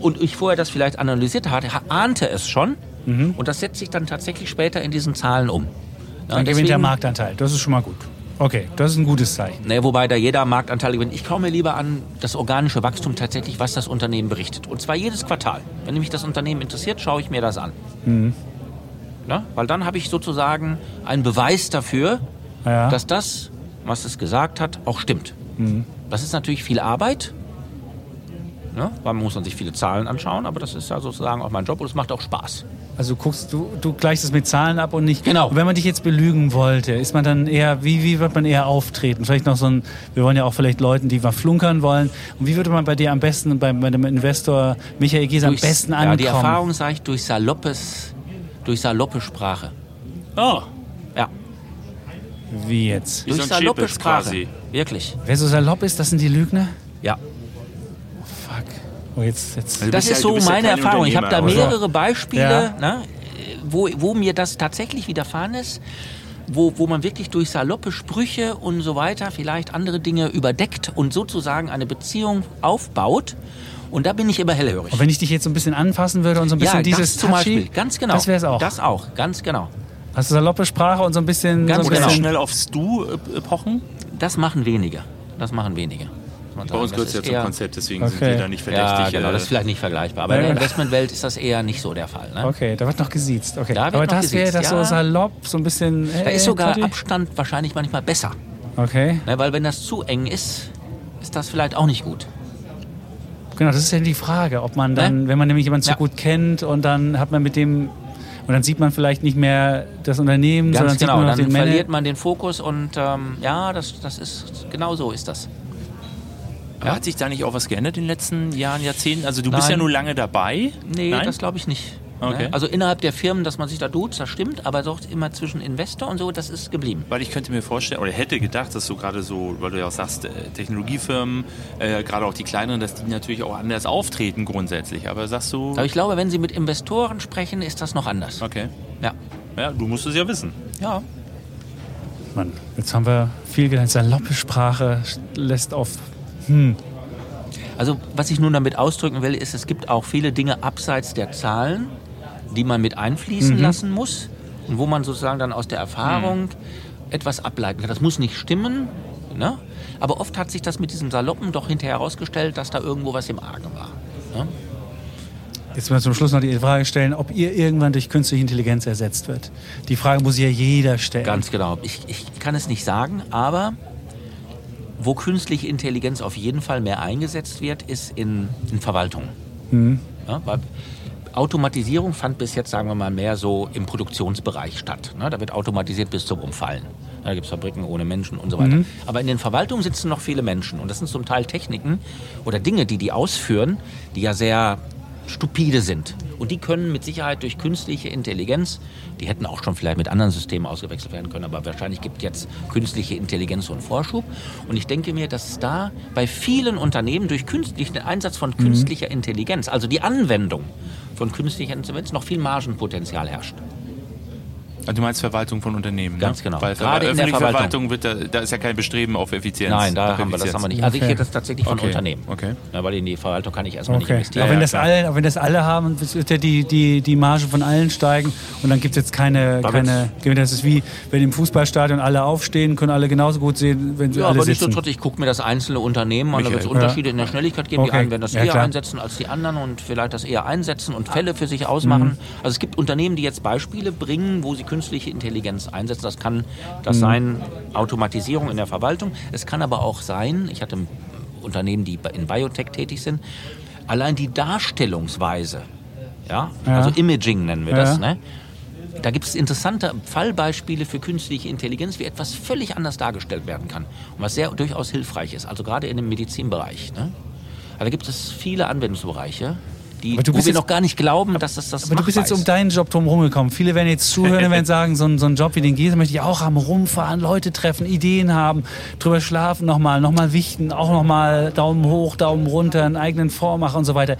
Speaker 4: und ich vorher das vielleicht analysiert hatte, ha- ahnte es schon
Speaker 1: Mhm.
Speaker 4: und das setzt sich dann tatsächlich später in diesen Zahlen um.
Speaker 1: Dann gewinnt der Marktanteil. Das ist schon mal gut. Okay, das ist ein gutes Zeichen.
Speaker 4: Ne, wobei da jeder Marktanteil gewinnt. Ich schaue mir lieber an das organische Wachstum tatsächlich, was das Unternehmen berichtet. Und zwar jedes Quartal. Wenn mich das Unternehmen interessiert, schaue ich mir das an. Ne? Weil dann habe ich sozusagen einen Beweis dafür,
Speaker 1: Ja.
Speaker 4: dass das, was es gesagt hat, auch stimmt. Das ist natürlich viel Arbeit. Ne? Weil man muss man sich viele Zahlen anschauen, aber das ist ja sozusagen auch mein Job und es macht auch Spaß.
Speaker 1: Also guckst du, du gleichst es mit Zahlen ab und nicht.
Speaker 4: Genau.
Speaker 1: Und wenn man dich jetzt belügen wollte, ist man dann eher, wie, wie wird man eher auftreten? Vielleicht noch so ein, wir wollen ja auch vielleicht Leuten, die mal flunkern wollen. Und wie würde man bei dir am besten, bei, bei dem Investor Michael Gies am besten
Speaker 4: ja,
Speaker 1: ankommen?
Speaker 4: die Erfahrung sage ich durch saloppes, durch saloppe Sprache.
Speaker 5: Oh,
Speaker 4: Ja,
Speaker 1: Wie jetzt?
Speaker 5: Wie
Speaker 4: durch
Speaker 5: so
Speaker 4: saloppe Sprache.
Speaker 5: quasi.
Speaker 4: Wirklich.
Speaker 1: Wer so salopp ist, das sind die Lügner?
Speaker 4: Ja.
Speaker 1: Fuck. Oh, jetzt, jetzt.
Speaker 5: Du
Speaker 4: Das ist
Speaker 5: ja-
Speaker 4: so
Speaker 5: ja
Speaker 4: meine
Speaker 5: kein
Speaker 4: Erfahrung. Ich habe da mehrere Beispiele,
Speaker 1: Ja.
Speaker 4: ne, wo, wo mir das tatsächlich widerfahren ist, wo, wo man wirklich durch saloppe Sprüche und so weiter vielleicht andere Dinge überdeckt und sozusagen eine Beziehung aufbaut. Und da bin ich immer hellhörig.
Speaker 1: Und wenn ich dich jetzt so ein bisschen anfassen würde und so ein bisschen
Speaker 4: ja,
Speaker 1: dieses
Speaker 4: das zum
Speaker 1: Touchy,
Speaker 4: Beispiel, ganz genau.
Speaker 1: Das wäre es auch.
Speaker 4: Das auch, ganz genau.
Speaker 1: Hast du saloppe Sprache und so ein bisschen.
Speaker 4: Ganz
Speaker 1: so ein
Speaker 4: genau.
Speaker 1: bisschen
Speaker 5: schnell aufs Du äh, pochen?
Speaker 4: Das machen wenige. Das machen wenige. Man
Speaker 5: Bei
Speaker 4: sagen.
Speaker 5: uns
Speaker 4: Das
Speaker 5: gehört es ja zum Konzept, deswegen
Speaker 1: Okay.
Speaker 5: sind wir da nicht verdächtig.
Speaker 4: Ja, genau,
Speaker 5: äh,
Speaker 4: das ist vielleicht nicht vergleichbar. Aber in der
Speaker 1: ja.
Speaker 4: Investmentwelt ist das eher nicht so der Fall. Ne?
Speaker 1: Okay, da wird noch gesiezt. Okay.
Speaker 4: Da wird
Speaker 1: Aber
Speaker 4: noch
Speaker 1: das wäre das so salopp, so ein bisschen.
Speaker 4: Da
Speaker 1: äh,
Speaker 4: ist sogar
Speaker 1: Tati?
Speaker 4: Abstand wahrscheinlich manchmal besser.
Speaker 1: Okay.
Speaker 4: Ne, weil wenn das zu eng ist, ist das vielleicht auch nicht gut.
Speaker 1: Genau, das ist ja die Frage, ob man dann,
Speaker 4: Ne?
Speaker 1: wenn man nämlich jemanden so
Speaker 4: Ja.
Speaker 1: gut kennt und dann hat man mit dem und dann sieht man vielleicht nicht mehr das Unternehmen, sondern
Speaker 4: Ganz
Speaker 1: sieht
Speaker 4: genau,
Speaker 1: nur noch
Speaker 4: dann
Speaker 1: den
Speaker 4: verliert man den Fokus und ähm, ja, das, das ist genau so ist das.
Speaker 5: Aber hat sich da nicht auch was geändert in den letzten Jahren, Jahrzehnten? Also du bist
Speaker 4: Nein.
Speaker 5: ja nur lange dabei.
Speaker 4: Nee,
Speaker 5: Nein?
Speaker 4: das glaube ich nicht.
Speaker 5: Okay.
Speaker 4: Also innerhalb der Firmen, dass man sich da duzt, das stimmt, aber doch immer zwischen Investor und so, das ist geblieben.
Speaker 5: Weil ich könnte mir vorstellen, oder hätte gedacht, dass so gerade so, weil du ja auch sagst, äh, Technologiefirmen, äh, gerade auch die kleineren, dass die natürlich auch anders auftreten grundsätzlich. Aber sagst du,
Speaker 4: Aber ich glaube, wenn Sie mit Investoren sprechen, ist das noch anders.
Speaker 5: okay,
Speaker 4: Ja.
Speaker 5: ja, du musst es ja wissen.
Speaker 4: Ja.
Speaker 1: Mann, jetzt haben wir viel gelernt. Saloppe Sprache lässt auf. Hm.
Speaker 4: Also was ich nun damit ausdrücken will, ist, es gibt auch viele Dinge abseits der Zahlen, die man mit einfließen lassen muss und wo man sozusagen dann aus der Erfahrung etwas ableiten kann. Das muss nicht stimmen, ne? aber oft hat sich das mit diesem Saloppen doch hinterher herausgestellt, dass da irgendwo was im Argen war. Ne?
Speaker 1: Jetzt müssen wir zum Schluss noch die Frage stellen, ob ihr irgendwann durch künstliche Intelligenz ersetzt wird. Die Frage muss ja jeder stellen.
Speaker 4: Ganz genau. Ich, ich kann es nicht sagen, aber wo künstliche Intelligenz auf jeden Fall mehr eingesetzt wird, ist in, in Verwaltung. Ja, weil Automatisierung fand bis jetzt, sagen wir mal, mehr so im Produktionsbereich statt. Ne? Da wird automatisiert bis zum Umfallen. Da gibt es Fabriken ohne Menschen und so weiter. Aber in den Verwaltungen sitzen noch viele Menschen. Und das sind zum Teil Techniken oder Dinge, die die ausführen, die ja sehr stupide sind. Und die können mit Sicherheit durch künstliche Intelligenz, die hätten auch schon vielleicht mit anderen Systemen ausgewechselt werden können, aber wahrscheinlich gibt jetzt künstliche Intelligenz so einen Vorschub. Und ich denke mir, dass da bei vielen Unternehmen durch künstlichen den Einsatz von künstlicher Intelligenz, also die Anwendung von künstlicher Intelligenz, noch viel Margenpotenzial herrscht.
Speaker 5: Also du meinst Verwaltung von Unternehmen,
Speaker 4: Ganz
Speaker 5: ne?
Speaker 4: genau.
Speaker 5: Weil
Speaker 4: Gerade in der
Speaker 5: öffentliche
Speaker 4: Verwaltung.
Speaker 5: Verwaltung wird da, da ist ja kein Bestreben auf Effizienz.
Speaker 4: Nein, da haben wir das haben wir nicht. Also ich
Speaker 1: Okay.
Speaker 4: rede das tatsächlich von
Speaker 5: Okay.
Speaker 4: Unternehmen.
Speaker 5: Okay.
Speaker 4: Ja, weil in die Verwaltung kann ich erstmal nicht
Speaker 1: Okay.
Speaker 4: investieren.
Speaker 1: Aber wenn,
Speaker 5: ja,
Speaker 1: das alle, aber wenn das alle haben, wird ja die, die, die Marge von allen steigen und dann gibt es jetzt keine,
Speaker 5: Da
Speaker 1: keine. Das ist wie, wenn im Fußballstadion alle aufstehen, können alle genauso gut sehen, wenn sie
Speaker 4: Ja,
Speaker 1: alle
Speaker 4: aber
Speaker 1: sitzen.
Speaker 4: nichtsdestotrotz, ich gucke mir das einzelne Unternehmen an, da wird es. Unterschiede in der Schnelligkeit geben. Die einen werden das
Speaker 1: Ja,
Speaker 4: eher
Speaker 1: klar.
Speaker 4: einsetzen als die anderen und vielleicht das eher einsetzen und Fälle für sich ausmachen. Also es gibt Unternehmen, die jetzt Beispiele bringen, wo sie künstliche Intelligenz einsetzen. Das kann das sein Automatisierung in der Verwaltung. Es kann aber auch sein, ich hatte Unternehmen, die in Biotech tätig sind, allein die Darstellungsweise, ja,
Speaker 1: Ja.
Speaker 4: also Imaging nennen wir
Speaker 1: Ja.
Speaker 4: das, ne? Da gibt es interessante Fallbeispiele für künstliche Intelligenz, wie etwas völlig anders dargestellt werden kann. Und was sehr durchaus hilfreich ist, also gerade in dem Medizinbereich. Ne? Also da gibt es viele Anwendungsbereiche, die,
Speaker 1: Aber du
Speaker 4: wo
Speaker 1: bist
Speaker 4: wir
Speaker 1: jetzt-
Speaker 4: noch gar nicht glauben, dass das das
Speaker 1: Aber du bist jetzt um deinen Job drum rumgekommen. Viele werden jetzt zuhören und werden sagen, so, ein- so einen Job wie den Gese möchte ich auch haben. Rumfahren, Leute treffen, Ideen haben, drüber schlafen nochmal, nochmal wichten, auch nochmal Daumen hoch, Daumen runter, einen eigenen Fonds machen und so weiter.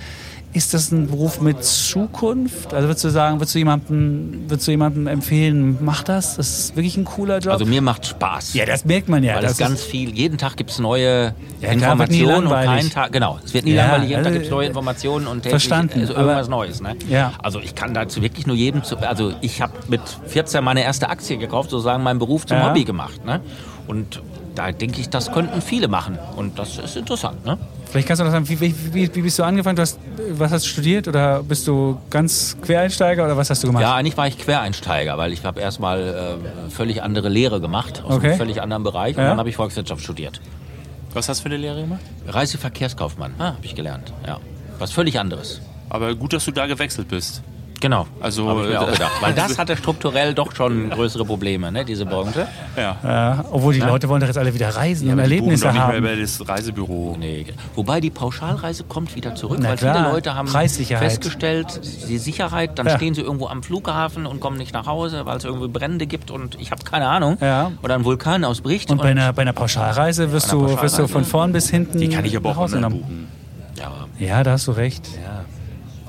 Speaker 1: Ist das ein Beruf mit Zukunft? Also würdest du sagen, würdest du jemandem, würdest du jemandem empfehlen, mach das? Das ist wirklich ein cooler Job.
Speaker 4: Also mir macht Spaß.
Speaker 1: ja, das merkt man ja.
Speaker 4: weil es ganz
Speaker 1: ist,
Speaker 4: viel, jeden Tag gibt es neue
Speaker 1: Ja,
Speaker 4: Informationen und keinen Tag, genau, es wird nie
Speaker 1: Ja,
Speaker 4: langweilig, jeden Tag
Speaker 1: also,
Speaker 4: gibt es neue Informationen und täglich
Speaker 1: verstanden,
Speaker 4: Also irgendwas
Speaker 1: aber-
Speaker 4: Neues, ne?
Speaker 1: Ja.
Speaker 4: Also ich kann dazu wirklich nur jedem, zu, also ich habe mit 14 meine erste Aktie gekauft, sozusagen meinen Beruf zum
Speaker 1: Ja.
Speaker 4: Hobby gemacht, ne? Und da denke ich, das könnten viele machen und das ist interessant, ne?
Speaker 1: Vielleicht kannst du noch sagen, wie, wie, wie, bist du angefangen? Du hast, was hast du studiert oder bist du ganz Quereinsteiger oder was hast du gemacht?
Speaker 4: Ja, eigentlich war ich Quereinsteiger, weil ich habe erstmal äh, völlig andere Lehre gemacht, aus
Speaker 1: Okay.
Speaker 4: einem völlig anderen Bereich und
Speaker 1: Ja.
Speaker 4: dann habe ich Volkswirtschaft studiert.
Speaker 5: Was hast du für eine Lehre gemacht?
Speaker 4: Reiseverkehrskaufmann, ah, habe ich gelernt, ja. Was völlig anderes.
Speaker 5: Aber gut, dass du da gewechselt bist.
Speaker 4: Genau.
Speaker 5: Also,
Speaker 4: Hab ich mir
Speaker 5: äh,
Speaker 4: auch gedacht. Weil das hatte strukturell doch schon größere Probleme, ne, diese Branche.
Speaker 5: Ja.
Speaker 1: Ja, obwohl die Leute wollen doch jetzt alle wieder reisen und
Speaker 5: die buchen
Speaker 1: Erlebnisse
Speaker 5: doch nicht
Speaker 1: haben.
Speaker 5: mehr über das Reisebüro.
Speaker 4: Nee. Wobei die Pauschalreise kommt wieder zurück,
Speaker 1: Na
Speaker 4: weil
Speaker 1: klar,
Speaker 4: viele Leute haben festgestellt, die Sicherheit, dann
Speaker 1: Ja.
Speaker 4: stehen sie irgendwo am Flughafen und kommen nicht nach Hause, weil es irgendwie Brände gibt und ich habe keine Ahnung.
Speaker 1: Ja.
Speaker 4: Oder ein Vulkan ausbricht.
Speaker 1: Und bei einer, bei einer Pauschalreise wirst, du, wirst du von vorn bis hinten
Speaker 5: Die kann ich aber
Speaker 1: nach
Speaker 5: auch
Speaker 1: Hause
Speaker 5: online buchen.
Speaker 4: ja,
Speaker 1: Ja, da hast du recht.
Speaker 4: ja.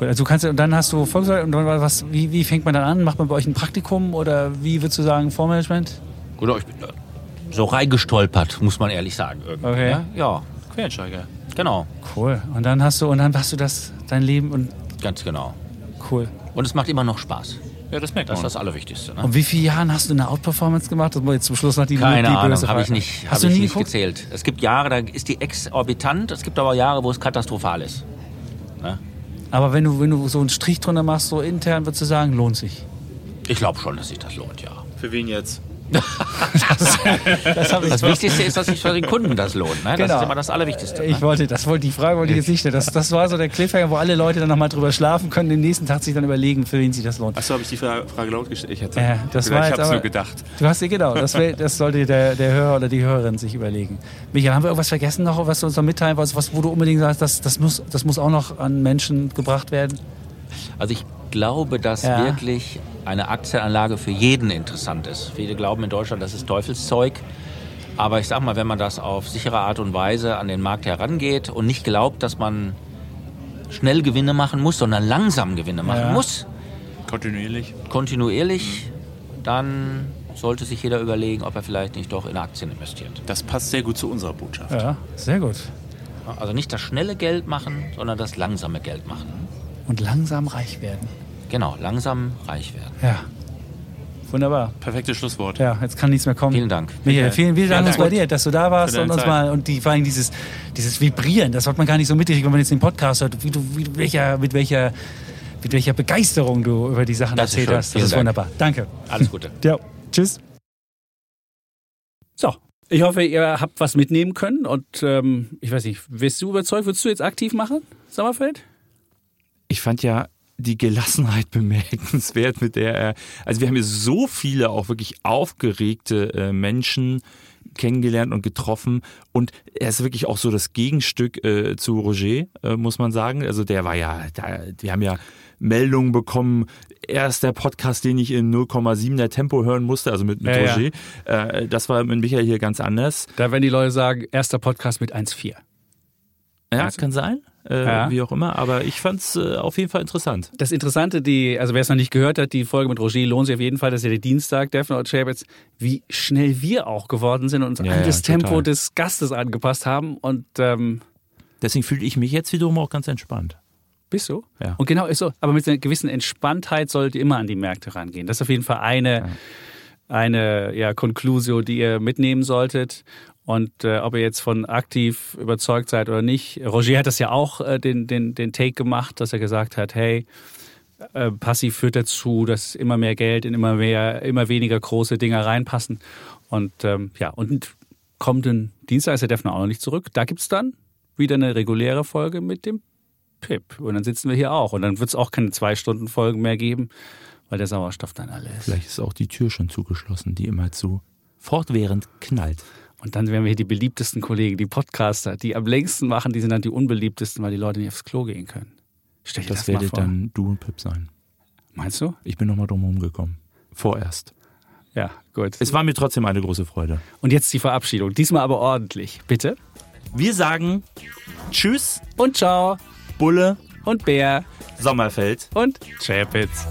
Speaker 1: Gut, Also du kannst, und dann hast du Volkswagen, und dann was, wie, wie fängt man dann an? Macht man bei euch ein Praktikum oder wie würdest du sagen, Fondsmanagement?
Speaker 4: Gut, ich bin äh, so reingestolpert, muss man ehrlich sagen. irgendwie,
Speaker 1: Okay.
Speaker 4: Ja, ja,
Speaker 5: Quereinsteiger.
Speaker 4: genau,
Speaker 1: Cool. Und dann hast du, und dann hast du das, dein Leben und
Speaker 4: ganz genau.
Speaker 1: cool.
Speaker 4: Und es macht immer noch Spaß.
Speaker 5: Ja, das merkt
Speaker 4: Das ist
Speaker 5: man.
Speaker 4: das Allerwichtigste. Ne?
Speaker 1: Und wie viele Jahren hast du eine Outperformance gemacht? Das war jetzt zum Schluss noch die
Speaker 4: Keine
Speaker 1: die
Speaker 4: Ahnung, habe ich nicht, hab
Speaker 1: Hast du
Speaker 4: ich
Speaker 1: nie
Speaker 4: nicht gezählt. Es gibt Jahre, da ist die exorbitant, es gibt aber Jahre, wo es katastrophal ist. Ne?
Speaker 1: Aber wenn du, wenn du so einen Strich drunter machst, so intern, würdest du sagen, lohnt sich.
Speaker 4: Ich glaube schon, dass sich das lohnt, ja.
Speaker 5: Für wen jetzt?
Speaker 1: Das ich.
Speaker 4: Das Wichtigste ist, dass sich für den Kunden das lohnt. Ne? Das
Speaker 1: Genau.
Speaker 4: ist immer das Allerwichtigste.
Speaker 1: Ich
Speaker 4: Ne?
Speaker 1: wollte, das wollte, die Frage wollte ich jetzt nicht stellen. Das, das war so der Cliffhanger, wo alle Leute dann nochmal drüber schlafen können, den nächsten Tag sich dann überlegen, für wen sich das lohnt.
Speaker 5: Achso, habe ich die Fra- Frage laut gestellt? Ich hätte
Speaker 1: Ja, das
Speaker 5: gesagt,
Speaker 1: war
Speaker 5: ich habe es nur gedacht.
Speaker 1: Du hast ja genau, das, wär, das sollte der, der Hörer oder die Hörerin sich überlegen. Michael, haben wir irgendwas vergessen noch, was du uns noch mitteilen wolltest, was, wo du unbedingt sagst, das, das, muss, das muss auch noch an Menschen gebracht werden?
Speaker 4: Also ich glaube, dass
Speaker 1: Ja.
Speaker 4: wirklich eine Aktienanlage für jeden interessant ist. Viele glauben in Deutschland, das ist Teufelszeug. Aber ich sag mal, wenn man das auf sichere Art und Weise an den Markt herangeht und nicht glaubt, dass man schnell Gewinne machen muss, sondern langsam Gewinne machen
Speaker 1: Ja.
Speaker 4: muss,
Speaker 5: Kontinuierlich.
Speaker 4: kontinuierlich, dann sollte sich jeder überlegen, ob er vielleicht nicht doch in Aktien investiert.
Speaker 5: Das passt sehr gut zu unserer Botschaft.
Speaker 1: Ja, sehr gut.
Speaker 4: Also nicht das schnelle Geld machen, sondern das langsame Geld machen.
Speaker 1: Und langsam reich werden.
Speaker 4: Genau, langsam reich werden.
Speaker 1: Ja. Wunderbar.
Speaker 5: Perfektes Schlusswort.
Speaker 1: Ja, jetzt kann nichts mehr kommen.
Speaker 4: Vielen Dank.
Speaker 1: Michael, vielen, vielen Dank
Speaker 5: Dank.
Speaker 1: bei dir, dass du da warst und uns
Speaker 5: Zeit.
Speaker 1: mal und die vor allem dieses, dieses Vibrieren, das hat man gar nicht so mitkriegen, wenn man jetzt den Podcast hört, wie du, wie, welcher, mit welcher mit welcher Begeisterung du über die Sachen
Speaker 4: Das
Speaker 1: erzählt hast. Das
Speaker 4: Vielen
Speaker 1: ist
Speaker 4: Dank.
Speaker 1: wunderbar. Danke.
Speaker 4: Alles Gute.
Speaker 1: Ja. Tschüss. So. Ich hoffe, ihr habt was mitnehmen können und ähm, ich weiß nicht, wirst du überzeugt? Würdest du jetzt aktiv machen, Sommerfeld?
Speaker 2: Ich fand ja die Gelassenheit bemerkenswert, mit der er, also wir haben hier so viele auch wirklich aufgeregte äh, Menschen kennengelernt und getroffen und er ist wirklich auch so das Gegenstück äh, zu Roger, äh, muss man sagen. Also der war ja, da, wir haben ja Meldungen bekommen, er ist der Podcast, den ich in 0,7er Tempo hören musste, also mit, mit
Speaker 1: Ja, ja.
Speaker 2: Roger. Äh, das war mit Michael hier ganz anders.
Speaker 1: Da werden die Leute sagen, erster Podcast mit 1,4.
Speaker 2: Ja,
Speaker 1: Also-
Speaker 2: kann sein, äh,
Speaker 1: Ja.
Speaker 2: wie auch immer, aber ich fand's äh, auf jeden Fall interessant.
Speaker 1: Das Interessante, die, also wer es noch nicht gehört hat, die Folge mit Roger lohnt sich auf jeden Fall. Das ist ja der Dienstag, Defner und Chapitz, wie schnell wir auch geworden sind und uns
Speaker 2: Ja,
Speaker 1: an
Speaker 2: ja,
Speaker 1: das
Speaker 2: total.
Speaker 1: Tempo des Gastes angepasst haben. Und ähm,
Speaker 2: Deswegen fühle ich mich jetzt wiederum auch ganz entspannt.
Speaker 1: bist du?
Speaker 2: Ja.
Speaker 1: Und genau ist so. Aber mit einer gewissen Entspanntheit sollt ihr immer an die Märkte rangehen. Das ist auf jeden Fall eine, eine ja, Conclusio, die ihr mitnehmen solltet. Und äh, ob ihr jetzt von aktiv überzeugt seid oder nicht. Roger hat das ja auch äh, den, den, den Take gemacht, dass er gesagt hat, hey, äh, passiv führt dazu, dass immer mehr Geld in immer mehr, immer weniger große Dinger reinpassen. Und ähm, ja, und kommenden Dienstag ist der Defner auch noch nicht zurück. Da gibt's dann wieder eine reguläre Folge mit dem Pip. Und dann sitzen wir hier auch. Und dann wird's auch keine zwei Stunden Folgen mehr geben, weil der Sauerstoff dann alle ist.
Speaker 2: Vielleicht ist auch die Tür schon zugeschlossen, die immer zu fortwährend knallt.
Speaker 1: Und dann wären wir hier die beliebtesten Kollegen, die Podcaster, die am längsten machen, die sind dann die unbeliebtesten, weil die Leute nicht aufs Klo gehen können. Stell dir das,
Speaker 2: Das,
Speaker 1: vor.
Speaker 2: dann du und Pip sein.
Speaker 1: Meinst du?
Speaker 2: Ich bin nochmal drum gekommen. Vorerst.
Speaker 1: Ja, gut.
Speaker 2: Es war mir trotzdem eine große Freude.
Speaker 1: Und jetzt die Verabschiedung. Diesmal aber ordentlich. Bitte.
Speaker 2: Wir sagen Tschüss,
Speaker 1: Und ciao.
Speaker 2: Bulle,
Speaker 1: Und Bär.
Speaker 2: Sommerfeld.
Speaker 1: Und Chapitz.